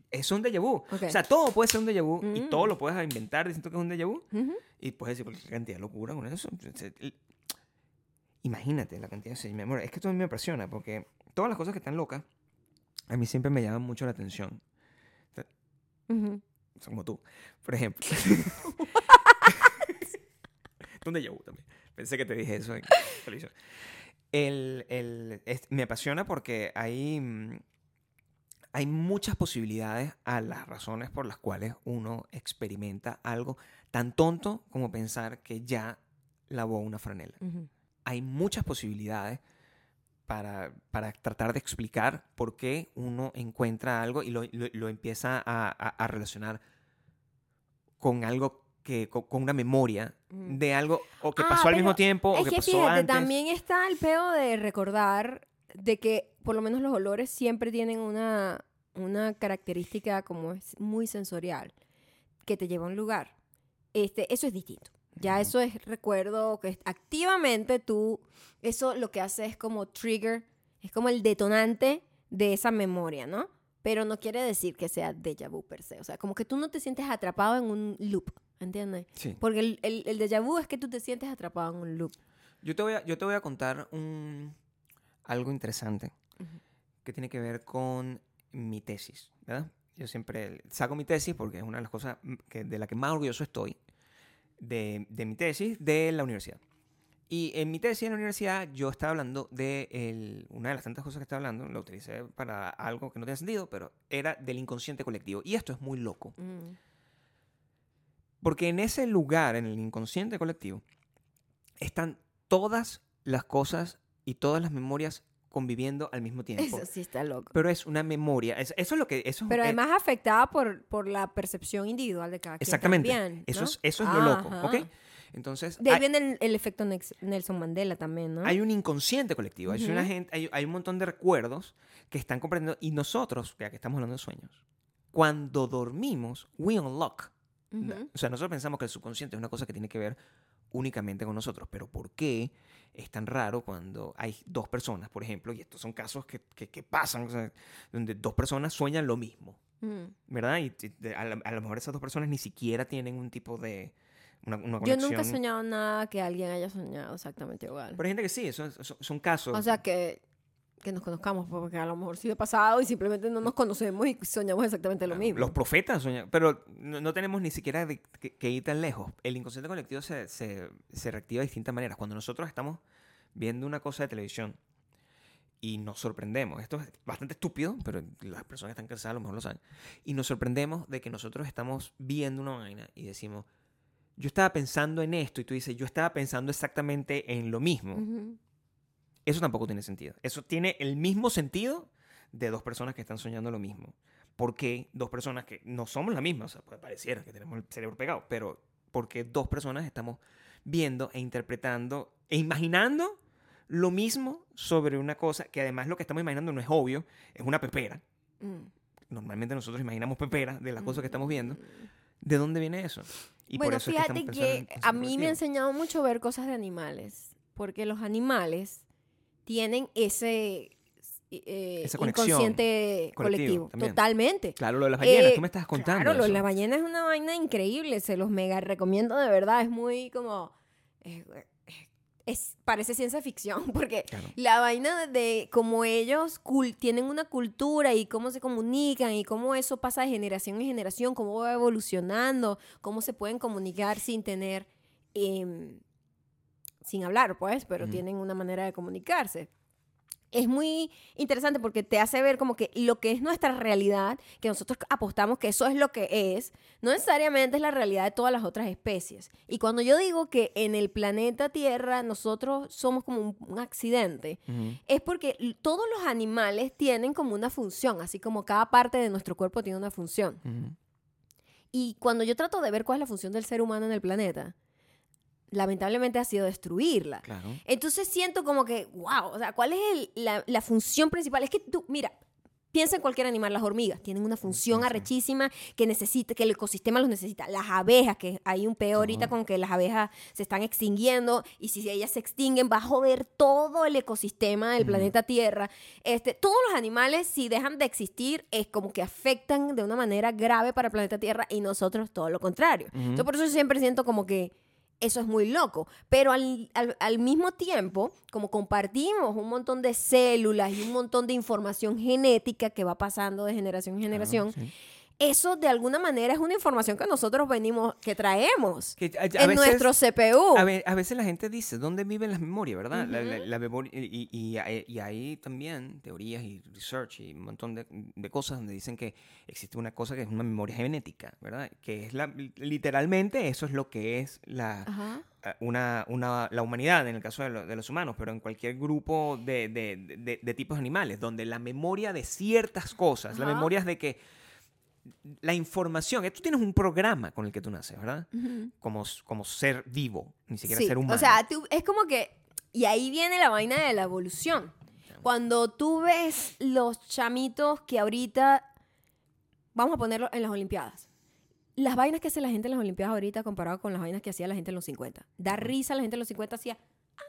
Eso es un déjà vu. Ok. O sea, todo puede ser un déjà vu y Mm. todo lo puedes inventar diciendo que es un déjà vu. ujú. Y puedes decir cualquier cantidad de locura con eso. Imagínate la cantidad de... amor, es que esto a mí me impresiona porque todas las cosas que están locas a mí siempre me llaman mucho la atención. Ujú. Son como tú, por ejemplo. ¿Dónde llevo también? Pensé que te dije eso en televisión. El, el- es- me apasiona porque hay, mm, hay muchas posibilidades a las razones por las cuales uno experimenta algo tan tonto como pensar que ya lavó una franela. Ujú. Hay muchas posibilidades para, para tratar de explicar por qué uno encuentra algo y lo, lo- lo empieza a, a- a relacionar con algo que, con, con una memoria Mm. de algo o que Ah, pasó al mismo tiempo o Es que, que pasó fíjate, antes. también está el peo de recordar de que por lo menos los olores siempre tienen una, una característica como es muy sensorial, que te lleva a un lugar. Este, eso es distinto. Ya eso es recuerdo que es- activamente tú, eso lo que hace es como trigger, es como el detonante de esa memoria, ¿no? Pero no quiere decir que sea déjà vu per se. O sea, como que tú no te sientes atrapado en un loop, ¿entiendes? Sí. Porque el, el, el déjà vu es que tú te sientes atrapado en un loop. Yo te voy a, yo te voy a contar un, algo interesante Ujú. que tiene que ver con mi tesis, ¿verdad? Yo siempre saco mi tesis porque es una de las cosas que, de la que más orgulloso estoy de, de mi tesis de la universidad. Y en mi tesis en la universidad yo estaba hablando de el- una de las tantas cosas que estaba hablando, lo utilicé para algo que no tiene sentido, pero era del inconsciente colectivo. Y esto es muy loco. Mm. Porque en ese lugar, en el inconsciente colectivo, están todas las cosas y todas las memorias conviviendo al mismo tiempo. Eso sí está loco. Pero es una memoria. es- eso es lo que. Eso, Pero eh, además afectada por, por la percepción individual de cada quien. Exactamente. también, eso, ¿no? es, eso es lo loco. Ajá. ¿Ok? Entonces. De ahí hay- viene el, el efecto Nelson Mandela también, ¿no? Hay un inconsciente colectivo, hay, una gente, hay, hay un montón de recuerdos que están comprendiendo. Y nosotros, ya que estamos hablando de sueños, cuando dormimos, we unlock. Ujú. O sea, nosotros pensamos que el subconsciente es una cosa que tiene que ver únicamente con nosotros. Pero ¿por qué es tan raro cuando hay dos personas, por ejemplo, y estos son casos que, que- que pasan, o sea, donde dos personas sueñan lo mismo, Mm. ¿verdad? Y y a, la- a lo mejor esas dos personas ni siquiera tienen un tipo de... Una, una Yo nunca he soñado nada que alguien haya soñado exactamente igual. Pero hay gente que sí, son, son- son casos. O sea, que, que nos conozcamos, porque a lo mejor sí ha pasado y simplemente no nos conocemos y soñamos exactamente lo mismo. Los profetas soñan, pero no, no tenemos ni siquiera de- que, que ir tan lejos. El inconsciente colectivo se, se, se reactiva de distintas maneras. Cuando nosotros estamos viendo una cosa de televisión y nos sorprendemos, esto es bastante estúpido, pero las personas que están cansadas a lo mejor lo saben, y nos sorprendemos de que nosotros estamos viendo una vaina y decimos, yo estaba pensando en esto, y tú dices, yo estaba pensando exactamente en lo mismo. Ujú. Eso tampoco tiene sentido. Eso tiene el mismo sentido de dos personas que están soñando lo mismo. Porque dos personas que no somos la misma, o sea, puede pareciera que tenemos el cerebro pegado, pero porque dos personas estamos viendo e interpretando e imaginando lo mismo sobre una cosa que además lo que estamos imaginando no es obvio, es una pepera. Mm. Normalmente nosotros imaginamos peperas de las cosas que estamos viendo. ¿De dónde viene eso? Y bueno, fíjate que, a mí me ha enseñado mucho ver cosas de animales, porque los animales tienen ese eh, Esa conexión inconsciente colectivo colectivo, totalmente. Claro, lo de las ballenas, Eh, tú me estás contando. Claro, lo de eso. la ballena es una vaina increíble, se los mega recomiendo de verdad, es muy como... eh, es, parece ciencia ficción, porque Claro. la vaina de cómo ellos tienen una cultura y cómo se comunican y cómo eso pasa de generación en generación, cómo va evolucionando, cómo se pueden comunicar sin tener, em, sin hablar, pues, pero tienen una manera de comunicarse. Es muy interesante porque te hace ver como que lo que es nuestra realidad, que nosotros apostamos que eso es lo que es, no necesariamente es la realidad de todas las otras especies. Y cuando yo digo que en el planeta Tierra nosotros somos como un, un accidente, es porque todos los animales tienen como una función, así como cada parte de nuestro cuerpo tiene una función. Y cuando yo trato de ver cuál es la función del ser humano en el planeta, lamentablemente ha sido destruirla. Claro. Entonces siento como que, wow, o sea, ¿cuál es el- la, la función principal? Es que tú, mira, piensa en cualquier animal, las hormigas tienen una función Sí, sí. arrechísima que necesita, que el ecosistema los necesita. Las abejas, que hay un peor ahorita con que las abejas se están extinguiendo y si ellas se extinguen va a joder todo el ecosistema del planeta Tierra. Este, todos los animales, si dejan de existir, es como que afectan de una manera grave para el planeta Tierra y nosotros todo lo contrario. Entonces, por eso siempre siento como que eso es muy loco. Pero al, al- al mismo tiempo, como compartimos un montón de células y un montón de información genética que va pasando de generación en generación, sí. Eso de alguna manera es una información que nosotros venimos, que traemos Que a- a en veces- nuestro CPU. A, ve- a veces la gente dice, ¿dónde viven las memorias, verdad? La, la- Ujú. la memoria, y, y, hay- y hay también teorías y research y un montón de, de cosas donde dicen que existe una cosa que es una memoria genética, ¿verdad? Que es la, literalmente eso es lo que es la, eh, una, una, la humanidad en el caso de, lo- de los humanos, pero en cualquier grupo de, de- de- tipos de animales, donde la memoria de ciertas cosas, la memoria de que la información, que tú tienes un programa con el que tú naces, ¿verdad? Ujú. Como, como ser vivo, ni siquiera Sí, ser humano. O sea, tú- es como que. Y ahí viene la vaina de la evolución. Cuando tú ves los chamitos que ahorita. Vamos a ponerlo en las Olimpiadas. Las vainas que hace la gente en las Olimpiadas ahorita comparado con las vainas que hacía la gente en los 50. Da risa, la gente en los 50 hacía. "Ah,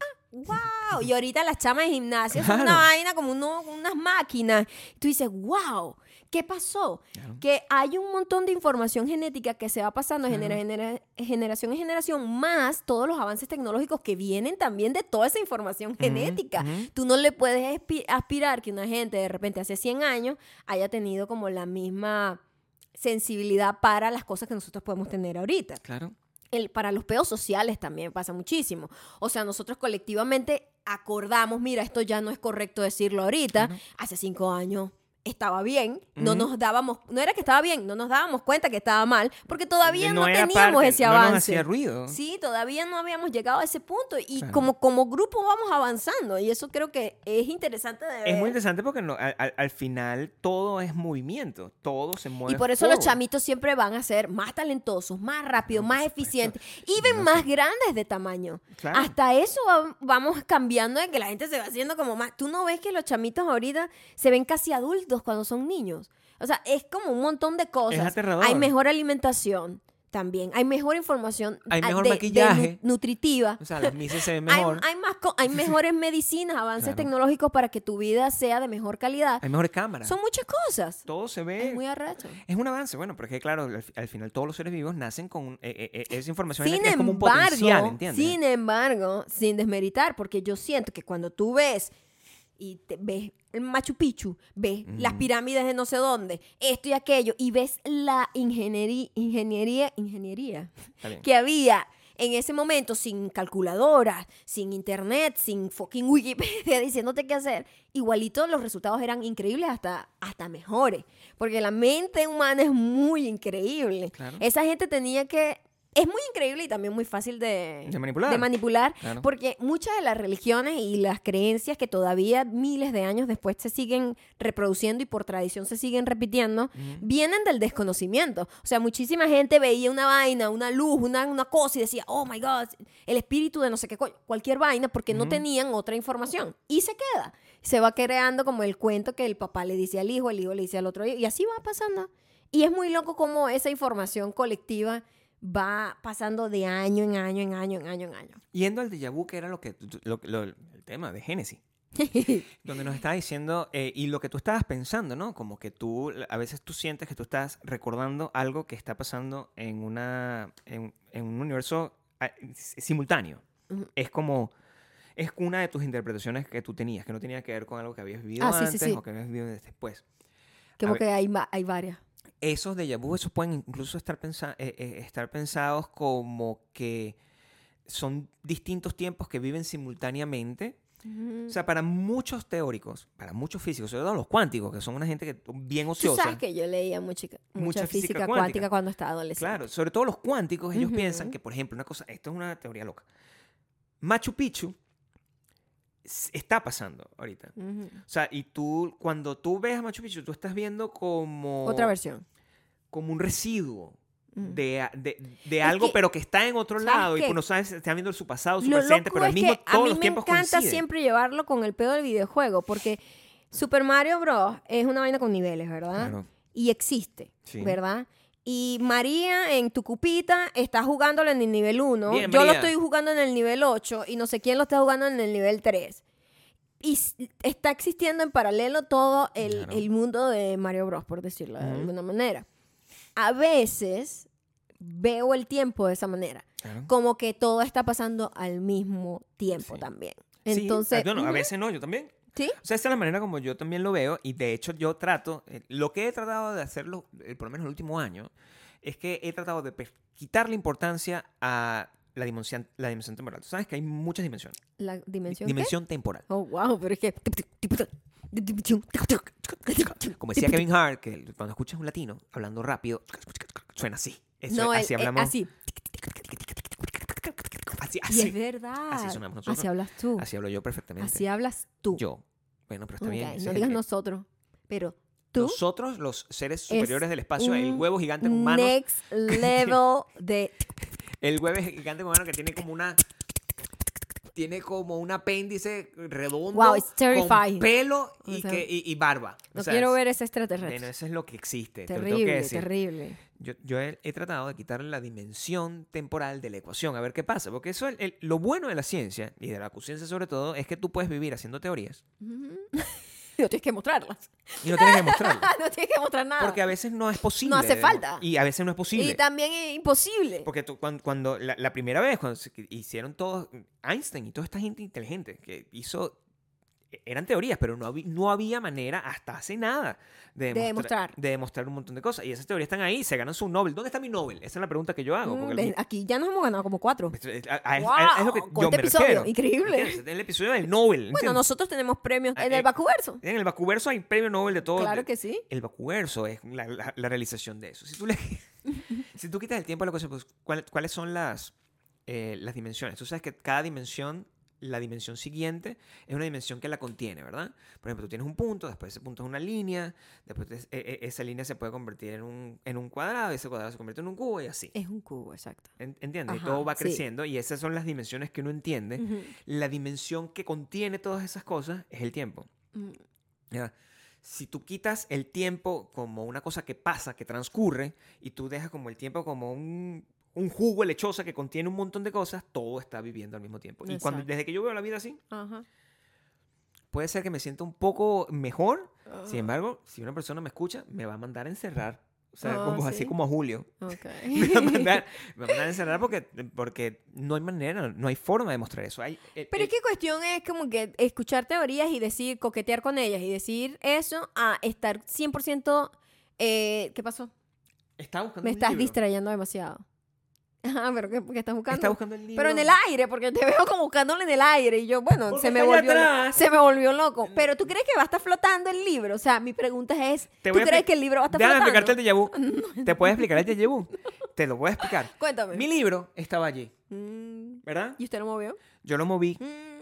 ah, ¡Wow! Y ahorita las chamas de gimnasia son una vaina como uno- unas máquinas. Y tú dices, ¡Wow! ¿Qué pasó? Claro. que hay un montón de información genética que se va pasando de genera- genera- generación en generación, más todos los avances tecnológicos que vienen también de toda esa información genética. Tú no le puedes aspirar que una gente de repente hace 100 años haya tenido como la misma sensibilidad para las cosas que nosotros podemos tener ahorita Claro. el, para los peos sociales también pasa muchísimo. O sea, nosotros colectivamente acordamos, mira, esto ya no es correcto decirlo ahorita, hace cinco años estaba bien, no nos dábamos, no era que estaba bien, no nos dábamos cuenta que estaba mal, porque todavía no, era teníamos parte- ese no nos avance. hacía ruido. Sí, todavía no habíamos llegado a ese punto y Claro. como, como grupo vamos avanzando y eso creo que es interesante de ver. Es muy interesante porque no- al, al- al final todo es movimiento, todo se mueve. Y por eso los chamitos siempre van a ser más talentosos, más rápidos, No, más eficientes y ven No más sé. grandes de tamaño. Claro. Hasta eso va- vamos cambiando de que la gente se va haciendo como más. Tú no ves que los chamitos ahorita se ven casi adultos cuando son niños. O sea, es como un montón de cosas. aterrador. Hay mejor alimentación también. Hay mejor información. Hay ah, mejor de- de maquillaje. nu- nutritiva. O sea, las mises se ven Hay, mejor. Hay, hay más hay mejores medicinas, avances Claro. tecnológicos para que tu vida sea de mejor calidad. mejores cámaras. Son muchas cosas. todo se ve. Es muy arrecho. Es un avance, bueno, porque claro, al, fi- al final todos los seres vivos nacen con eh, eh, eh, esa información Sin genética es como un potencial, embargo, ¿entiendes? sin embargo, sin desmeritar, porque yo siento que cuando tú ves y te- ves el Machu Picchu, ves las Ujú. pirámides de no sé dónde, esto y aquello, y ves la ingeniería, ingeniería, ingeniería que había en ese momento sin calculadoras, sin internet, sin fucking Wikipedia diciéndote qué hacer, igualito los resultados eran increíbles hasta, hasta mejores, porque la mente humana es muy increíble. Claro. Esa gente tenía que es muy increíble y también muy fácil de, De manipular. de manipular, Claro. porque muchas de las religiones y las creencias que todavía miles de años después se siguen reproduciendo y por tradición se siguen repitiendo, vienen del desconocimiento. O sea, muchísima gente veía una vaina, una luz, una, una cosa y decía, oh my God, el espíritu de no sé qué, cualquier vaina, porque no tenían otra información. Y se queda. Se va creando como el cuento que el papá le dice al hijo, el hijo le dice al otro hijo, y así va pasando. Y es muy loco cómo esa información colectiva va pasando de año en año, en año, en año, en año. Yendo al déjà vu, que era lo que, lo- lo- el tema de Génesis. donde nos está diciendo, eh, y lo que tú estabas pensando, ¿no? Como que tú, a veces tú sientes que tú estás recordando algo que está pasando en, una, en, en un universo ah, simultáneo. Es como, es una de tus interpretaciones que tú tenías, que no tenía que ver con algo que habías vivido Ah, sí, sí, antes sí. o que habías vivido después. Como que hay, hay varias. Esos déjà vu, esos pueden incluso estar, pensa- eh, eh, estar pensados como que son distintos tiempos que viven simultáneamente o sea, para muchos teóricos, para muchos físicos, sobre todo los cuánticos, que son una gente que bien Tú ociosa. sabes que yo leía mucha, mucha, Mucha física física, cuántica. cuántica. cuando estaba adolescente. Claro, sobre todo los cuánticos, ellos Ujú. piensan que, por ejemplo, una cosa, esto es una teoría loca. Machu Picchu está pasando ahorita. O sea, y tú, cuando tú ves a Machu Picchu, tú estás viendo como, Otra versión. como un residuo. Ujú. De, a- de, de Es algo, que- pero que está en otro ¿sabes lado y tú no sabes, está viendo su pasado, su presente, pero al es mismo que a todos mí los me tiempos encanta coinciden. siempre llevarlo con el pedo del videojuego, porque Super Mario Bros. es una vaina con niveles, ¿verdad? Claro. Y existe, Sí. ¿verdad? Y María en tu cupita está jugándolo en el nivel 1. Bien, Yo lo estoy jugando en el nivel 8 y no sé quién lo está jugando en el nivel 3. Y está existiendo en paralelo todo el, Claro. el mundo de Mario Bros, por decirlo de alguna manera. A veces veo el tiempo de esa manera Claro. como que todo está pasando al mismo tiempo Sí. también. Sí, ah, a veces no, yo también. ¿Sí? O sea, esa es la manera como yo también lo veo y de hecho yo trato, eh, lo que he tratado de hacerlo, eh, por lo menos el último año, es que he tratado de quitarle importancia a la dimensión, la dimensión temporal. Tú sabes que hay muchas dimensiones. La dimensión. Dimensión temporal. Oh, wow, pero es que Como decía Kevin Hart, que cuando escuchas un latino hablando rápido, suena así. Eso, no, así el- eh, hablamos. así. Así, Y es verdad. Así sonamos nosotros. Así hablas tú. Así hablo yo perfectamente. Así hablas tú. Yo. Bueno, pero está bien. no digas nosotros, pero tú. Nosotros, los seres superiores del espacio, el huevo gigante con manos. Next level de. El huevo gigante con manos que tiene como una. Tiene como un apéndice redondo. Wow, it's con pelo O y, sea, que, y, y barba. O No sea, quiero es- ver ese Bueno, extraterrestre. eso es lo que existe. te lo tengo que Terrible, decir. terrible. Yo, yo he, he tratado de quitarle la dimensión temporal de la ecuación, a ver qué pasa. Porque eso, el- el- lo bueno de la ciencia, y de la ciencia sobre todo, es que tú puedes vivir haciendo teorías Ujú. No tienes que mostrarlas. y no tienes que mostrarlas. no tienes que mostrar nada. Porque a veces no es posible. No hace falta. Y a veces no es posible. y también es imposible. Porque tú, cuando, cuando la, la primera vez, cuando hicieron todos, Einstein y toda esta gente inteligente que hizo, eran teorías, pero no, había no había manera hasta hace nada de, De demostrar- demostrar. de demostrar un montón de cosas. Y esas teorías están ahí, se ganan su Nobel. ¿Dónde está mi Nobel? Esa es la pregunta que yo hago. Mm, el- aquí ya nos hemos ganado como cuatro. a- a- ¡Wow! a- es lo que Con yo este me episodio, refiero. increíble. ¿Entiendes? Es el episodio del Nobel. Bueno, ¿entiendes? nosotros tenemos premios Ah, en eh, el Bacuverso. En el Vacuverso hay premio Nobel de todo. Claro que sí. El vacuverso es la, la- la realización de eso. Si tú, le, si tú quitas el tiempo a la cosa, pues, ¿cuál- ¿cuáles son las, eh, las dimensiones? Tú sabes que cada dimensión, la dimensión siguiente, es una dimensión que la contiene, ¿verdad? Por ejemplo, tú tienes un punto, después ese punto es una línea, después es- e- e- esa línea se puede convertir en un, en un cuadrado, y ese cuadrado se convierte en un cubo y así. Es un cubo, exacto. En- ¿Entiendes? Y todo va sí. creciendo y esas son las dimensiones que uno entiende. La dimensión que contiene todas esas cosas es el tiempo. Ya. Si tú quitas el tiempo como una cosa que pasa, que transcurre, y tú dejas como el tiempo como un, un jugo lechosa que contiene un montón de cosas, todo está viviendo al mismo tiempo. Y cuando, Exacto. desde que yo veo la vida así, Ajá. puede ser que me sienta un poco mejor. Sin Ah, embargo, si una persona me escucha, me va a mandar a encerrar. O sea, Ah, como, así ¿sí? como a Julio. ok. Me va a mandar, me va a mandar a encerrar porque, porque no hay manera, no hay forma de mostrar eso. Hay, el- Pero el- es que cuestión es como que escuchar teorías y decir, coquetear con ellas y decir eso a estar 100%... Eh, ¿Qué pasó? Estaba buscando Me un estás libro. distrayendo demasiado. Ajá, pero ¿qué, qué estás buscando? Estaba buscando el libro. Pero en el aire, porque te veo como buscándolo en el aire y yo, bueno, Porque se me está volvió atrás. se me volvió loco. Pero tú crees que va a estar flotando el libro? O sea, mi pregunta es, ¿tú crees que el libro va a estar Déjame flotando? explicarte el déjà. ¿Te puedes explicar el déjà te lo voy a explicar. Cuéntame. Mi libro estaba allí, Mm, ¿verdad? ¿Y usted lo movió? Yo lo moví. Mm.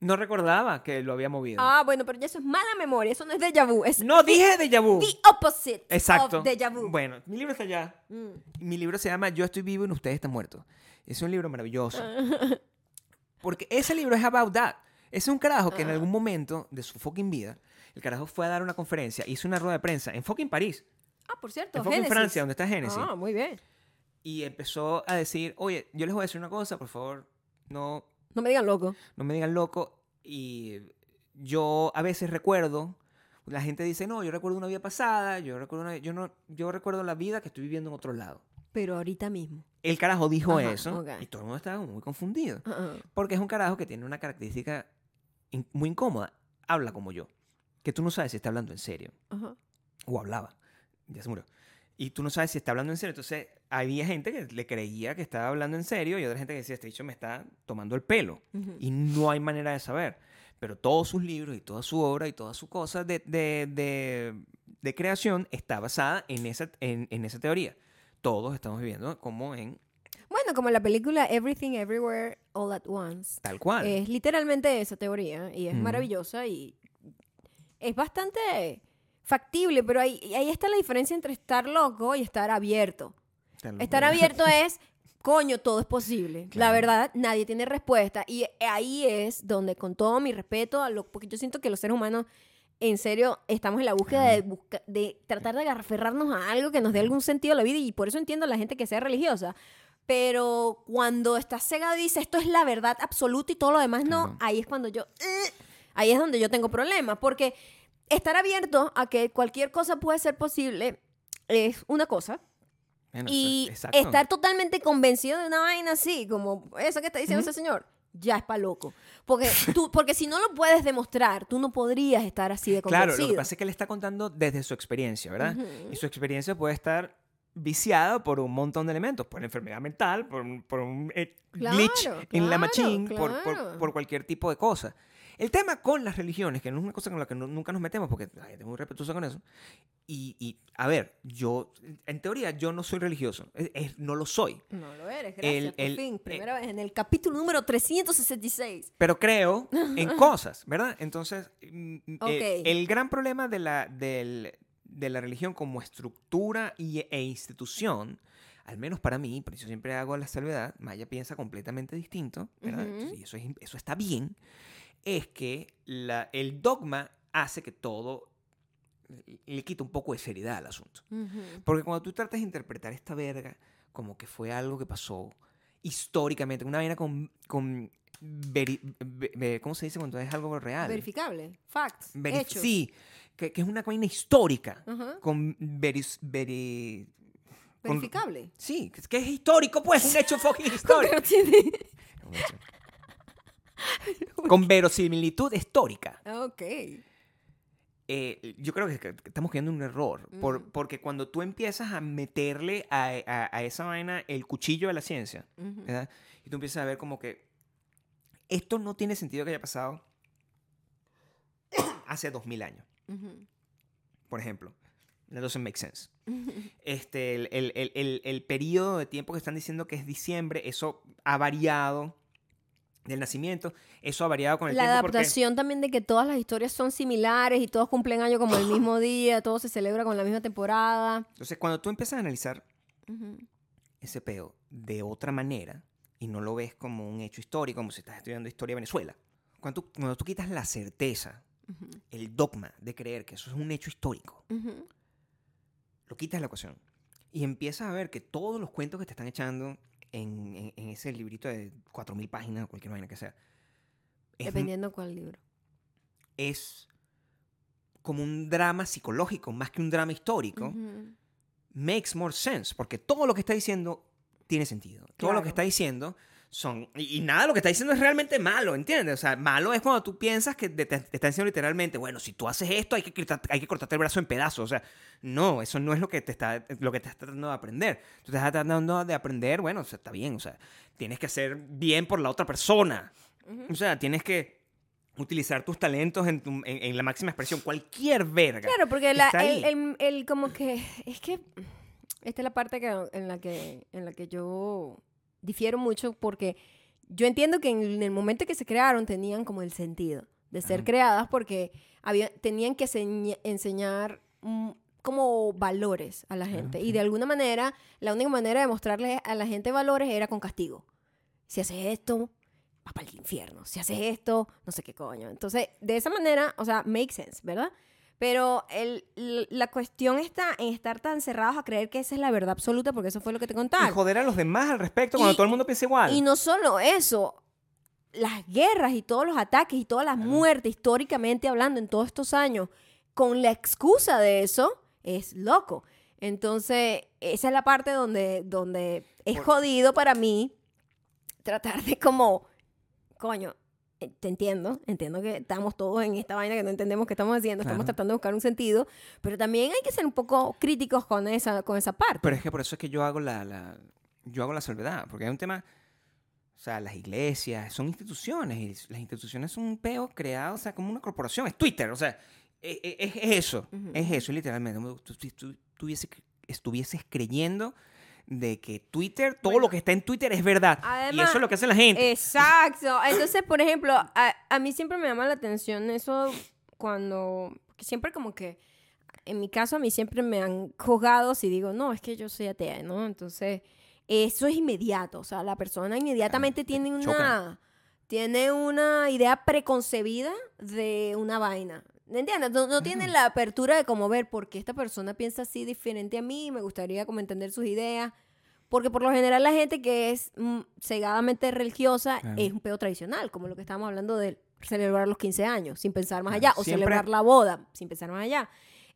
No recordaba que lo había movido. Ah, bueno, pero eso es mala memoria. Eso no es déjà vu. Es no dije déjà vu. the opposite Exacto. of déjà vu. Bueno, mi libro está allá. Mm. Mi libro se llama Yo estoy vivo y ustedes están muertos. Es un libro maravilloso. Porque ese libro es about that. Es un carajo que en algún momento de su fucking vida, el carajo fue a dar una conferencia, hizo una rueda de prensa en fucking París, Ah, por cierto, en fucking Génesis. Francia, donde está Genesis. Ah, muy bien. Y empezó a decir, oye, yo les voy a decir una cosa, por favor, no, No me digan loco. no me digan loco. Y yo a veces recuerdo, la gente dice, no, yo recuerdo una vida pasada, yo recuerdo, una- yo no, yo recuerdo la vida que estoy viviendo en otro lado. Pero ahorita mismo. El carajo dijo Ajá, eso y todo el mundo estaba muy confundido. Ah, Porque es un carajo que tiene una característica in- muy incómoda. Habla como yo. Que tú no sabes si está hablando en serio. O hablaba. Ya se murió. Y tú no sabes si está hablando en serio. Entonces, había gente que le creía que estaba hablando en serio y otra gente que decía, este dicho me está tomando el pelo. Ujú. Y no hay manera de saber. Pero todos sus libros y toda su obra y toda su cosa de, de- de- de creación está basada en esa, en, en esa teoría. Todos estamos viviendo como en Bueno, como la película Everything Everywhere All at Once. tal cual. Es literalmente esa teoría y es maravillosa y es bastante factible, pero ahí, ahí está la diferencia entre estar loco y estar abierto. Estar abierto es, coño, todo es posible. La Claro. verdad, nadie tiene respuesta. Y ahí es donde, con todo mi respeto, a lo, porque yo siento que los seres humanos, en serio, estamos en la búsqueda de, busca- de tratar de aferrarnos a algo que nos dé algún sentido a la vida. Y por eso entiendo a la gente que sea religiosa. Pero cuando estás cegado y dices, esto es la verdad absoluta y todo lo demás no, Claro. ahí es cuando yo... "Ugh", ahí es donde yo tengo problemas. Porque estar abierto a que cualquier cosa puede ser posible es una cosa. Bueno, Y estar totalmente convencido de una vaina así, como eso que está diciendo Ujú. ese señor, ya es pa' loco. Porque, tú, porque si no lo puedes demostrar, tú no podrías estar así de Claro, convencido. lo que pasa es que él está contando desde su experiencia, ¿verdad? Y su experiencia puede estar viciada por un montón de elementos, por enfermedad mental, por un, por un eh, glitch Claro, en la claro, machine, por, por- claro. por cualquier tipo de cosa. El tema con las religiones, que no es una cosa con la que no- nunca nos metemos, porque la gente es muy respetuosa con eso. Y, y, a ver, yo, en teoría, yo no soy religioso. Es- es- no lo soy. No lo eres, gracias. El- por el- fin, primera vez en el capítulo número 366. pero creo en cosas, ¿verdad? Entonces, mm, mm, eh, Ok. el gran problema de la, del- de la religión como estructura y, e institución, al menos para mí, por eso siempre hago la salvedad, Maya piensa completamente distinto, ¿verdad? Ujú. Y eso, es- eso está bien, es que la- el dogma hace que todo le quita un poco de seriedad al asunto. Porque cuando tú tratas de interpretar esta verga como que fue algo que pasó históricamente, una vaina con... con veri- ve- ve- ¿Cómo se dice cuando es algo real? Verificable. Facts. Veri- hechos. Sí, que, que es una vaina histórica. Con veris- veri- con- Verificable. Sí, que es- que es histórico, pues, un hecho fucking histórico. Tiene-. con verosimilitud histórica. ok. eh, yo creo que, estamos en un error. por- porque cuando tú empiezas a meterle a, a- a esa vaina el cuchillo de la ciencia, y tú empiezas a ver como que esto no tiene sentido que haya pasado hace dos mil años, Ujú. por ejemplo. That doesn't make sense. Este, el, el, el, el, el periodo de tiempo que están diciendo que es diciembre, eso ha variado del nacimiento, eso ha variado con el La tiempo porque- adaptación también de que todas las historias son similares y todos cumplen año como el mismo día, todo se celebra con la misma temporada. Entonces, cuando tú empiezas a analizar ese peo de otra manera y no lo ves como un hecho histórico, como si estás estudiando historia de Venezuela. Cuando tú, cuando tú quitas la certeza, el dogma de creer que eso es un hecho histórico, lo quitas de la ecuación y empiezas a ver que todos los cuentos que te están echando en, en- en ese librito de 4.000 páginas o cualquier vaina que sea, es, Dependiendo cuál libro. es como un drama psicológico más que un drama histórico. Makes more sense, porque todo lo que está diciendo tiene sentido. Todo lo que está diciendo son... Y, y nada, lo que está diciendo es realmente malo, ¿entiendes? O sea, malo es cuando tú piensas que te, te- diciendo literalmente, bueno, si tú haces esto hay que, hay que cortarte el brazo en pedazos. O sea, no, eso no es lo que te está, lo que te estás tratando de aprender. Tú te estás tratando de aprender, bueno, o sea, está bien, o sea, tienes que hacer bien por la otra persona. Ujú. O sea, tienes que utilizar tus talentos en, tu- en- en la máxima expresión. Cualquier verga. Claro, porque la- el, el- el como que es que esta es la parte que, en, la que, en la que yo difiero mucho porque yo entiendo que en el momento que se crearon tenían como el sentido de ser Ajá. creadas porque había, tenían que seña- enseñar mm, como valores a la gente. Y de alguna manera, la única manera de mostrarle a la gente valores era con castigo. Si haces esto, vas para el infierno. Si haces esto, no sé qué coño. Entonces, de esa manera, o sea, make sense, ¿verdad? Pero el, la cuestión está en estar tan cerrados a creer que esa es la verdad absoluta, porque eso fue lo que te Y contaron. joder a los demás al respecto cuando Y- todo el mundo piensa igual. Y no solo eso, las guerras y todos los ataques y todas las Claro. muertes, históricamente hablando, en todos estos años, con la excusa de eso, es loco. Entonces, esa es la parte donde, donde es jodido para mí tratar de como, coño, te entiendo, entiendo que estamos todos en esta vaina que no entendemos qué estamos haciendo, estamos Claro. tratando de buscar un sentido, pero también hay que ser un poco críticos con esa, con esa parte. Pero es que por eso es que yo hago la, la- yo hago la salvedad, porque hay un tema, o sea, las iglesias son instituciones y las instituciones son un peo creado, o sea, como una corporación, es Twitter, o sea, e- e- es, es eso, Ujú. es eso literalmente. Tú- tú- tú- tuviese- estuvieses creyendo de que Twitter, todo Bueno. lo que está en Twitter es verdad. y eso es lo que hace la gente. Exacto. Entonces, por ejemplo, a, a mí siempre me llama la atención eso cuando, siempre como que, en mi caso, a mí siempre me han juzgado si digo, no, es que yo soy atea, ¿no? Entonces, eso es inmediato. O sea, la persona inmediatamente tiene una, tiene una idea preconcebida de una vaina. ¿Me entiendes? No, no tiene la apertura de como ver por qué esta persona piensa así diferente a mí, me gustaría como entender sus ideas. Porque por lo general la gente que es mm, cegadamente religiosa Claro. es un pedo tradicional, como lo que estábamos hablando de celebrar los 15 años sin pensar más Claro, allá, o siempre- celebrar la boda sin pensar más allá.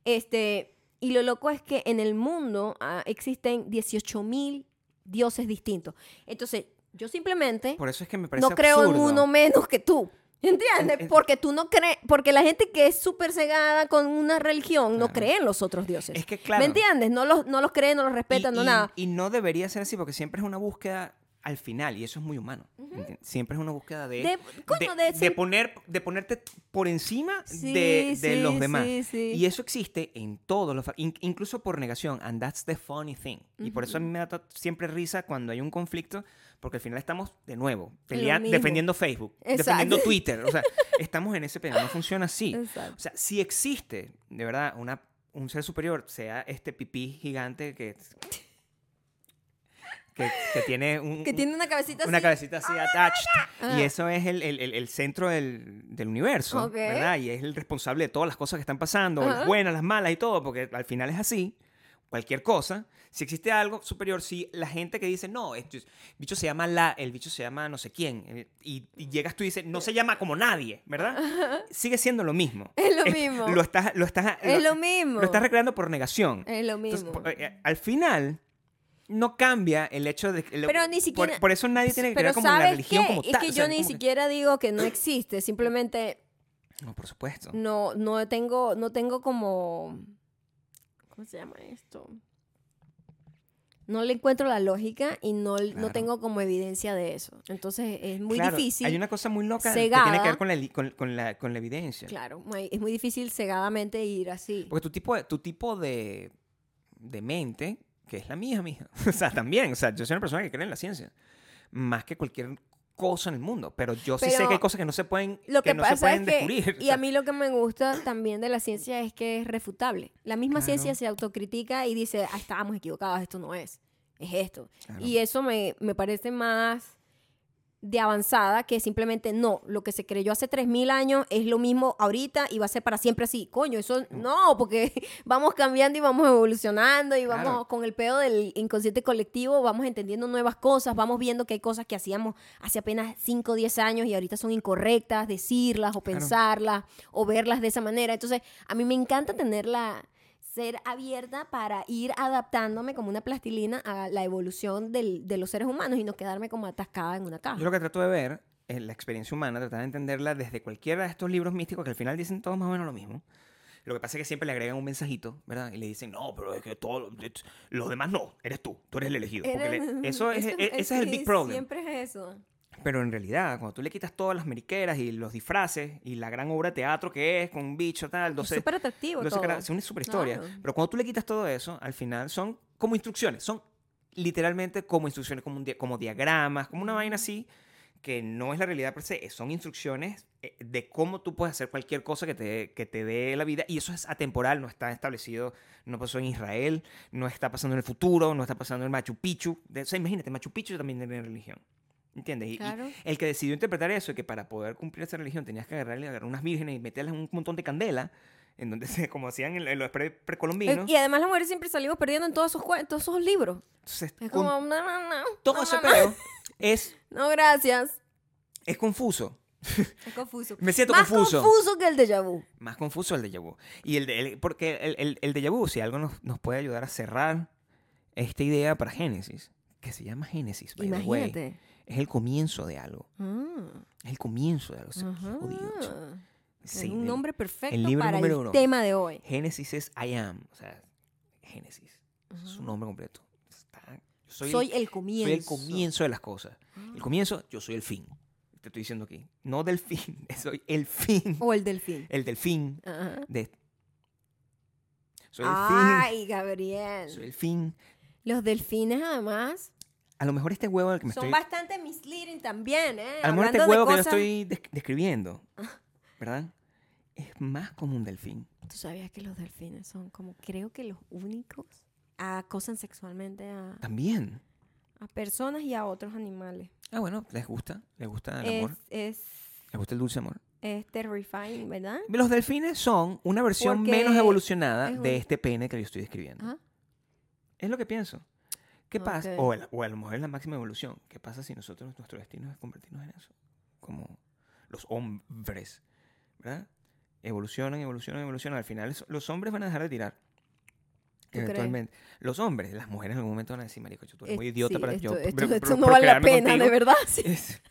Este, y lo loco es que en el mundo ah, existen 18 mil dioses distintos. Entonces, yo simplemente Por eso es que me parece no creo en uno menos que tú. ¿Entiendes? En- en- Porque tú no crees, porque la gente que es súper cegada con una religión no Claro. cree en los otros dioses. Es que claro. ¿Me entiendes? No los, no los cree, no los respeta, no y- nada. Y no debería ser así, porque siempre es una búsqueda al final, y eso es muy humano. ¿entiendes? Siempre es una búsqueda de, De- coño, de de ser- poner, de ponerte por encima Sí, de, de sí, los demás. sí. Y eso existe en todos los... incluso por negación. And that's the funny thing. Y por eso a mí me da siempre risa cuando hay un conflicto, porque al final estamos, de nuevo, pelea- defendiendo Facebook, Exacto. defendiendo Twitter. O sea, estamos en ese pedo. No funciona así. Exacto. O sea, si existe, de verdad, una, un ser superior, sea este pipí gigante que, que, que tiene un, Que tiene una cabecita una así. cabecita así attached. Ah. Y eso es el, el- el- centro del, del universo, Ok. ¿verdad? Y es el responsable de todas las cosas que están pasando, las Ajá. buenas, las malas y todo, porque al final es así. Cualquier cosa, si existe algo superior, si la gente que dice, no, esto es- el bicho se llama la, el bicho se llama no sé quién, eh, y, y llegas tú y dices, no se llama como nadie, ¿verdad? Sigue siendo lo mismo. Es lo mismo. Lo estás, lo estás, Es lo mismo. lo estás recreando por negación. Es lo mismo. por- eh, al final, no cambia el hecho de que... Pero ni siquiera- Por, eso nadie tiene que creer como la ¿sabes religión qué? como Es tal. que o sea, yo ni que- siquiera digo que no existe, simplemente No, por supuesto. no, no tengo, no tengo como, ¿cómo se llama esto? No le encuentro la lógica y no, no tengo como evidencia de eso. Entonces es muy Claro, difícil. Hay una cosa muy loca que tiene que ver con la, con, con la, con la evidencia. Claro, es muy difícil cegadamente ir así. Porque tu tipo, de- tu tipo de, de mente, que es la mía, mija. O sea, también. O sea, yo soy una persona que cree en la ciencia. Más que cualquier cosa en el mundo. Pero yo sí sé que hay cosas que no se pueden, Lo que, no pasa se pueden es que, descubrir. y a mí lo que me gusta también de la ciencia es que es refutable. La misma Claro. ciencia se autocritica y dice, ah, estábamos equivocados, esto no es, es esto. Claro. Y eso me, me parece más de avanzada que simplemente no, lo que se creyó hace 3.000 años es lo mismo ahorita y va a ser para siempre así. Coño, eso no, porque vamos cambiando y vamos evolucionando y vamos Claro. con el pedo del inconsciente colectivo, vamos entendiendo nuevas cosas, vamos viendo que hay cosas que hacíamos hace apenas 5 o 10 años y ahorita son incorrectas, decirlas o Claro. pensarlas o verlas de esa manera. Entonces, a mí me encanta tenerla ser abierta para ir adaptándome como una plastilina a la evolución del- de los seres humanos y no quedarme como atascada en una caja. Yo lo que trato de ver es la experiencia humana, tratar de entenderla desde cualquiera de estos libros místicos que al final dicen todos más o menos lo mismo. Lo que pasa es que siempre le agregan un mensajito, ¿verdad? Y le dicen, no, pero es que todo, los demás no, eres tú, tú eres el elegido. Le- eso es, e- ese es el big problem. Siempre es eso. Pero en realidad, cuando tú le quitas todas las meriqueras y los disfraces y la gran obra de teatro que es con un bicho tal, Es 12, súper atractivo 12 todo. caras, es una super historia. Claro. Pero cuando tú le quitas todo eso, al final son como instrucciones, son literalmente como instrucciones, como, un como diagramas, como una vaina así, que no es la realidad per se, son instrucciones eh, de cómo tú puedes hacer cualquier cosa que te, que te dé la vida, y eso es atemporal, no está establecido, no pasó en Israel, no está pasando en el futuro, no está pasando en Machu Picchu. O sea, imagínate, Machu Picchu también tiene religión. ¿Entiendes? Y- el que decidió interpretar eso, que para poder cumplir esa religión tenías que agarrarle, agarrar unas vírgenes y meterlas en un montón de candela, en donde se, como hacían en, en los pre- Eh, precolombinos. Y además las mujeres siempre salimos perdiendo en todos esos, cuen- todos esos libros. Entonces, Es como, no, no, no. todo ese pedo es, No, gracias. es confuso. Es confuso. Me siento Más confuso. confuso que el déjà vu. Más confuso el déjà vu. Y el, de- el- porque el, el, el déjà vu, si algo nos, nos puede ayudar a cerrar esta idea para Génesis, que se llama Génesis, the way, Imagínate. Es el comienzo de algo. Ah, Es el comienzo de algo. Es un el- nombre perfecto libro para el uno. tema de hoy. Génesis es I am. O sea, Génesis. Es su nombre completo. Está- yo soy, soy, el, el comienzo. soy el comienzo de las cosas. Ah. El comienzo, yo soy el fin. Te estoy diciendo aquí. No del fin, soy el fin. O el delfín. El del fin. Ajá. De... Soy el Ay, fin. Gabriel. Soy el fin. Los delfines, además, A lo mejor este huevo al que me son estoy. bastante misleading también, ¿eh? A lo mejor este huevo que yo cosas- estoy des- describiendo, ¿verdad? Es más como un delfín. ¿Tú sabías que los delfines son como, creo que los únicos acosan sexualmente a, También. a personas y a otros animales? Ah, bueno, les gusta. Les gusta el Es, amor. es, Les gusta el dulce amor. es terrifying, ¿verdad? Los delfines son una versión Porque menos evolucionada es un- de este pene que yo estoy describiendo. Ajá. Es lo que pienso. ¿Qué pasa? Ok. O, el- o a lo mejor es la máxima evolución. ¿Qué pasa si nosotros, nuestro destino es convertirnos en eso? Como los hombres, ¿verdad? Evolucionan, evolucionan, evolucionan. Al final los hombres van a dejar de tirar. crees? Eventualmente. Los hombres, las mujeres en algún momento van a decir, marico, tú eres Es- muy idiota sí, para esto, yo esto- esto no vale la pena, contigo". de verdad. sí. Es-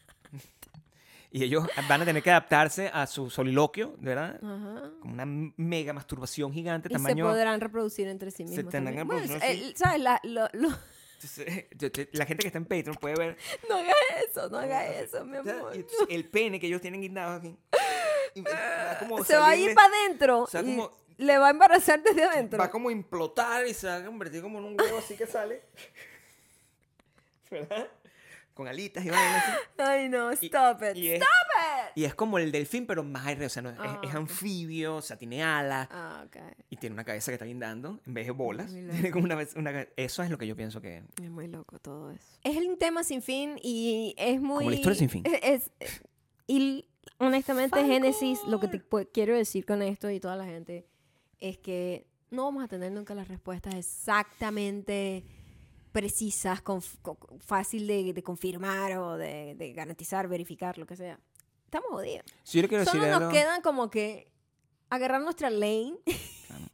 y ellos van a tener que adaptarse a su soliloquio, ¿verdad? Ajá. Como una mega masturbación gigante, Y tamaño... se podrán reproducir entre sí mismos. tendrán también. que Bueno, reproducir, el- ¿Sabes? La- lo- lo- Entonces, yo- yo- la gente que está en Patreon puede ver no hagas eso, no hagas eso, mi amor. entonces el pene que ellos tienen guindado aquí. y va como Se va a ir para adentro o sea, y como- le va a embarazar desde adentro. Va como a implotar y se va a convertir como en un huevo así que sale. ¿Verdad? Con alitas y vainas así. Ay, no, Y- stop it. y es- Stop it. Y es como el delfín, pero más aéreo. O sea, no, es, Ah, es ok. anfibio, o sea, tiene alas. Ah, ok. Y tiene una cabeza que está guindando en vez de bolas. Muy Tiene como una, vez- una- Eso es lo que yo pienso que... Es muy loco todo eso. Es un tema sin fin y es muy... la historia sin fin. Es, es- y honestamente. Génesis, lo que te pu- quiero decir con esto y toda la gente es que no vamos a tener nunca las respuestas exactamente precisas, conf- co- fácil de, de confirmar o de, de garantizar, verificar, lo que sea. Estamos jodidos. Quiero Solo decir nos algo... quedan como que agarrar nuestra lane Claro.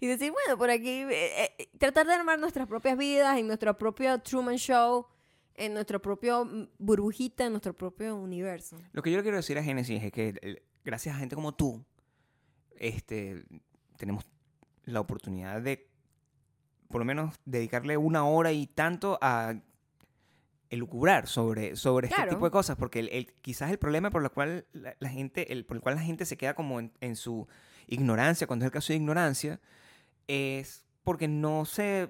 y decir, bueno, por aquí, eh, eh, tratar de armar nuestras propias vidas en nuestro propio Truman Show, en nuestro propio mm, burbujita, en nuestro propio universo. Lo que yo le quiero decir a Génesis es que eh, gracias a gente como tú, este, tenemos la oportunidad de, por lo menos, dedicarle una hora y tanto a elucubrar sobre, sobre este Claro. tipo de cosas, porque el, el- quizás el problema por el cual la, la gente, el, por el cual la gente se queda como en, en su ignorancia, cuando es el caso de ignorancia, es porque no se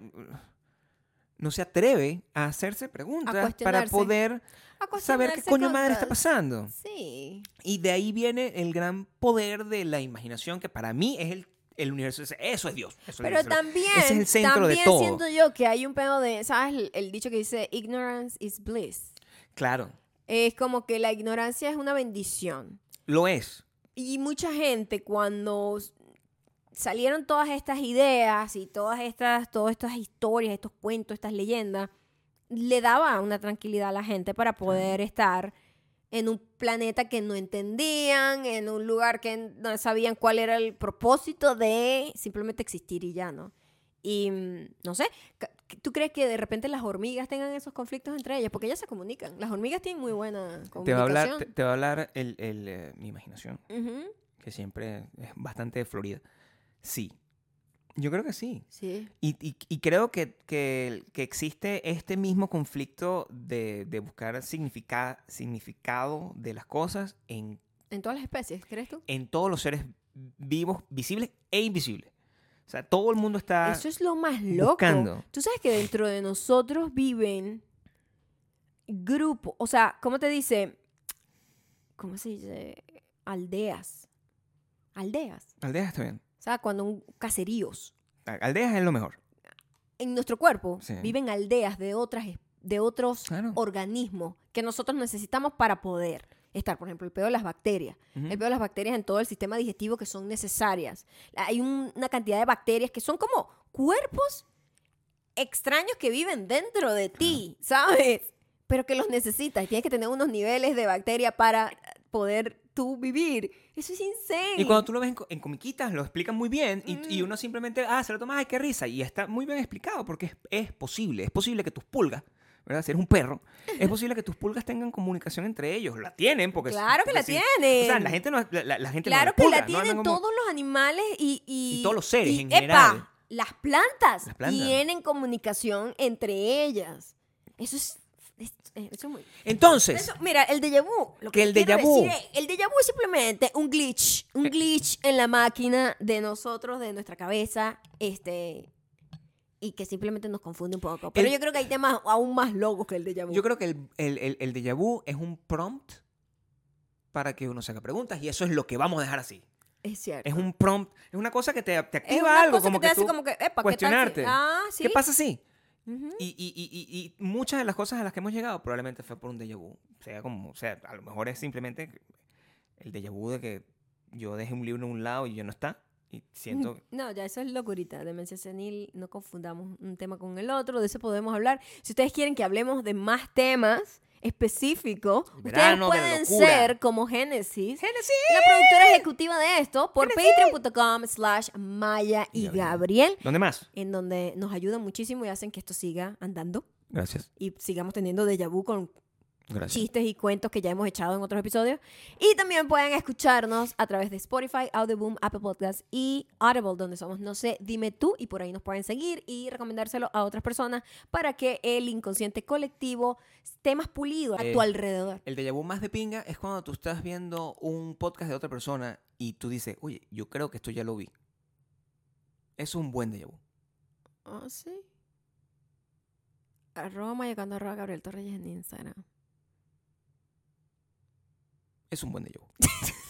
no se atreve a hacerse preguntas para poder saber qué coño madre está pasando. Sí. Y de ahí viene el gran poder de la imaginación, que para mí es el, el universo. Eso es Dios. eso es Pero también, es el centro de también todo. siento yo que hay un pedo de, ¿sabes? El, el dicho que dice, ignorance is bliss. Claro, Es como que la ignorancia es una bendición. lo es. Y mucha gente cuando salieron todas estas ideas y todas estas, todas estas historias, estos cuentos, estas leyendas, le daba una tranquilidad a la gente para poder estar en un planeta que no entendían, en un lugar que no sabían cuál era el propósito de simplemente existir y ya, ¿no? Y mm, no sé, ¿tú crees que de repente las hormigas tengan esos conflictos entre ellas? Porque ellas se comunican. Las hormigas tienen muy buena comunicación. Te va a hablar, te, te va a hablar el, el, eh, mi imaginación, que siempre es bastante florida. Sí. Yo creo que sí. Sí. Y, y- y creo que, que- que existe este mismo conflicto de, de buscar significa- significado de las cosas en En todas las especies, ¿crees tú? en todos los seres vivos, visibles e invisibles. O sea, todo el mundo está... Eso es lo más loco. buscando. Tú sabes que dentro de nosotros viven grupos, o sea, ¿cómo te dice? ¿Cómo se dice? Aldeas. Aldeas. Aldeas está bien. O sea, cuando un caseríos. Aldeas es lo mejor. En nuestro cuerpo Sí. viven aldeas de otras de otros Claro. organismos que nosotros necesitamos para poder estar. Por ejemplo, el peor de las bacterias. El peor de las bacterias en todo el sistema digestivo que son necesarias. Hay un- una cantidad de bacterias que son como cuerpos extraños que viven dentro de ti, ¿sabes? Pero que los necesitas tienes que tener unos niveles de bacteria para poder tú vivir. Eso es insane. Y cuando tú lo ves en, en comiquitas, lo explican muy bien y, y Mm. uno simplemente, ah, se lo tomas, ay, qué risa. Y está muy bien explicado porque es, es posible. Es posible que tus pulgas, ¿verdad? Si eres un perro, es posible que tus pulgas tengan comunicación entre ellos. La tienen porque... Claro que la sí. tienen. O sea, la gente no la, la- la gente Claro que la tienen como- todos los animales y, y, Y todos los seres y, en epa, general. Las plantas, Las plantas. tienen comunicación entre ellas. Eso es, es- eso es muy... Entonces, Eso, mira, el déjà vu. Lo Que que el déjà vu- decir es, el déjà vu es simplemente un glitch, un Eh. glitch en la máquina de nosotros, de nuestra cabeza, este, y que simplemente nos confunde un poco. Pero El- yo creo que hay temas aún más locos que el déjà vu. yo creo que el, el, el, el déjà vu es un prompt para que uno se haga preguntas y eso es lo que vamos a dejar así. es cierto. Es un prompt, es una cosa que te, te Es activa una algo, cosa como que te que, hace tú como que, epa, ¿qué tal si- cuestionarte. Ah, sí. ¿Qué pasa si? Ujú. Y, y, y, y, y muchas de las cosas a las que hemos llegado probablemente fue por un déjà vu. O sea, como, o sea, a lo mejor es simplemente el déjà vu de que yo dejé un libro en un lado y yo no está. Y siento... No, ya eso es locurita. Demencia senil, no confundamos un tema con el otro. De eso podemos hablar. Si ustedes quieren que hablemos de más temas específicos, El ustedes pueden ser como Génesis, ¡Génesis! la productora ejecutiva de esto, por patreon.com slash Maya y. Gabriel, ¿Dónde más? en donde nos ayudan muchísimo y hacen que esto siga andando Gracias. y sigamos teniendo déjà vu con Gracias. chistes y cuentos que ya hemos echado en otros episodios. Y también pueden escucharnos a través de Spotify, Audioboom, Apple Podcasts y Audible, donde somos No sé, dime tú, y por ahí nos pueden seguir y recomendárselo a otras personas para que el inconsciente colectivo esté más pulido a Eh, tu alrededor. El déjà vu más de pinga es cuando tú estás viendo un podcast de otra persona y tú dices, oye, yo creo que esto ya lo vi. Es un buen déjà vu. Ah, sí. Arroba mayocando, arroba Gabriel Torreyes en Instagram. Es un buen déjà vu.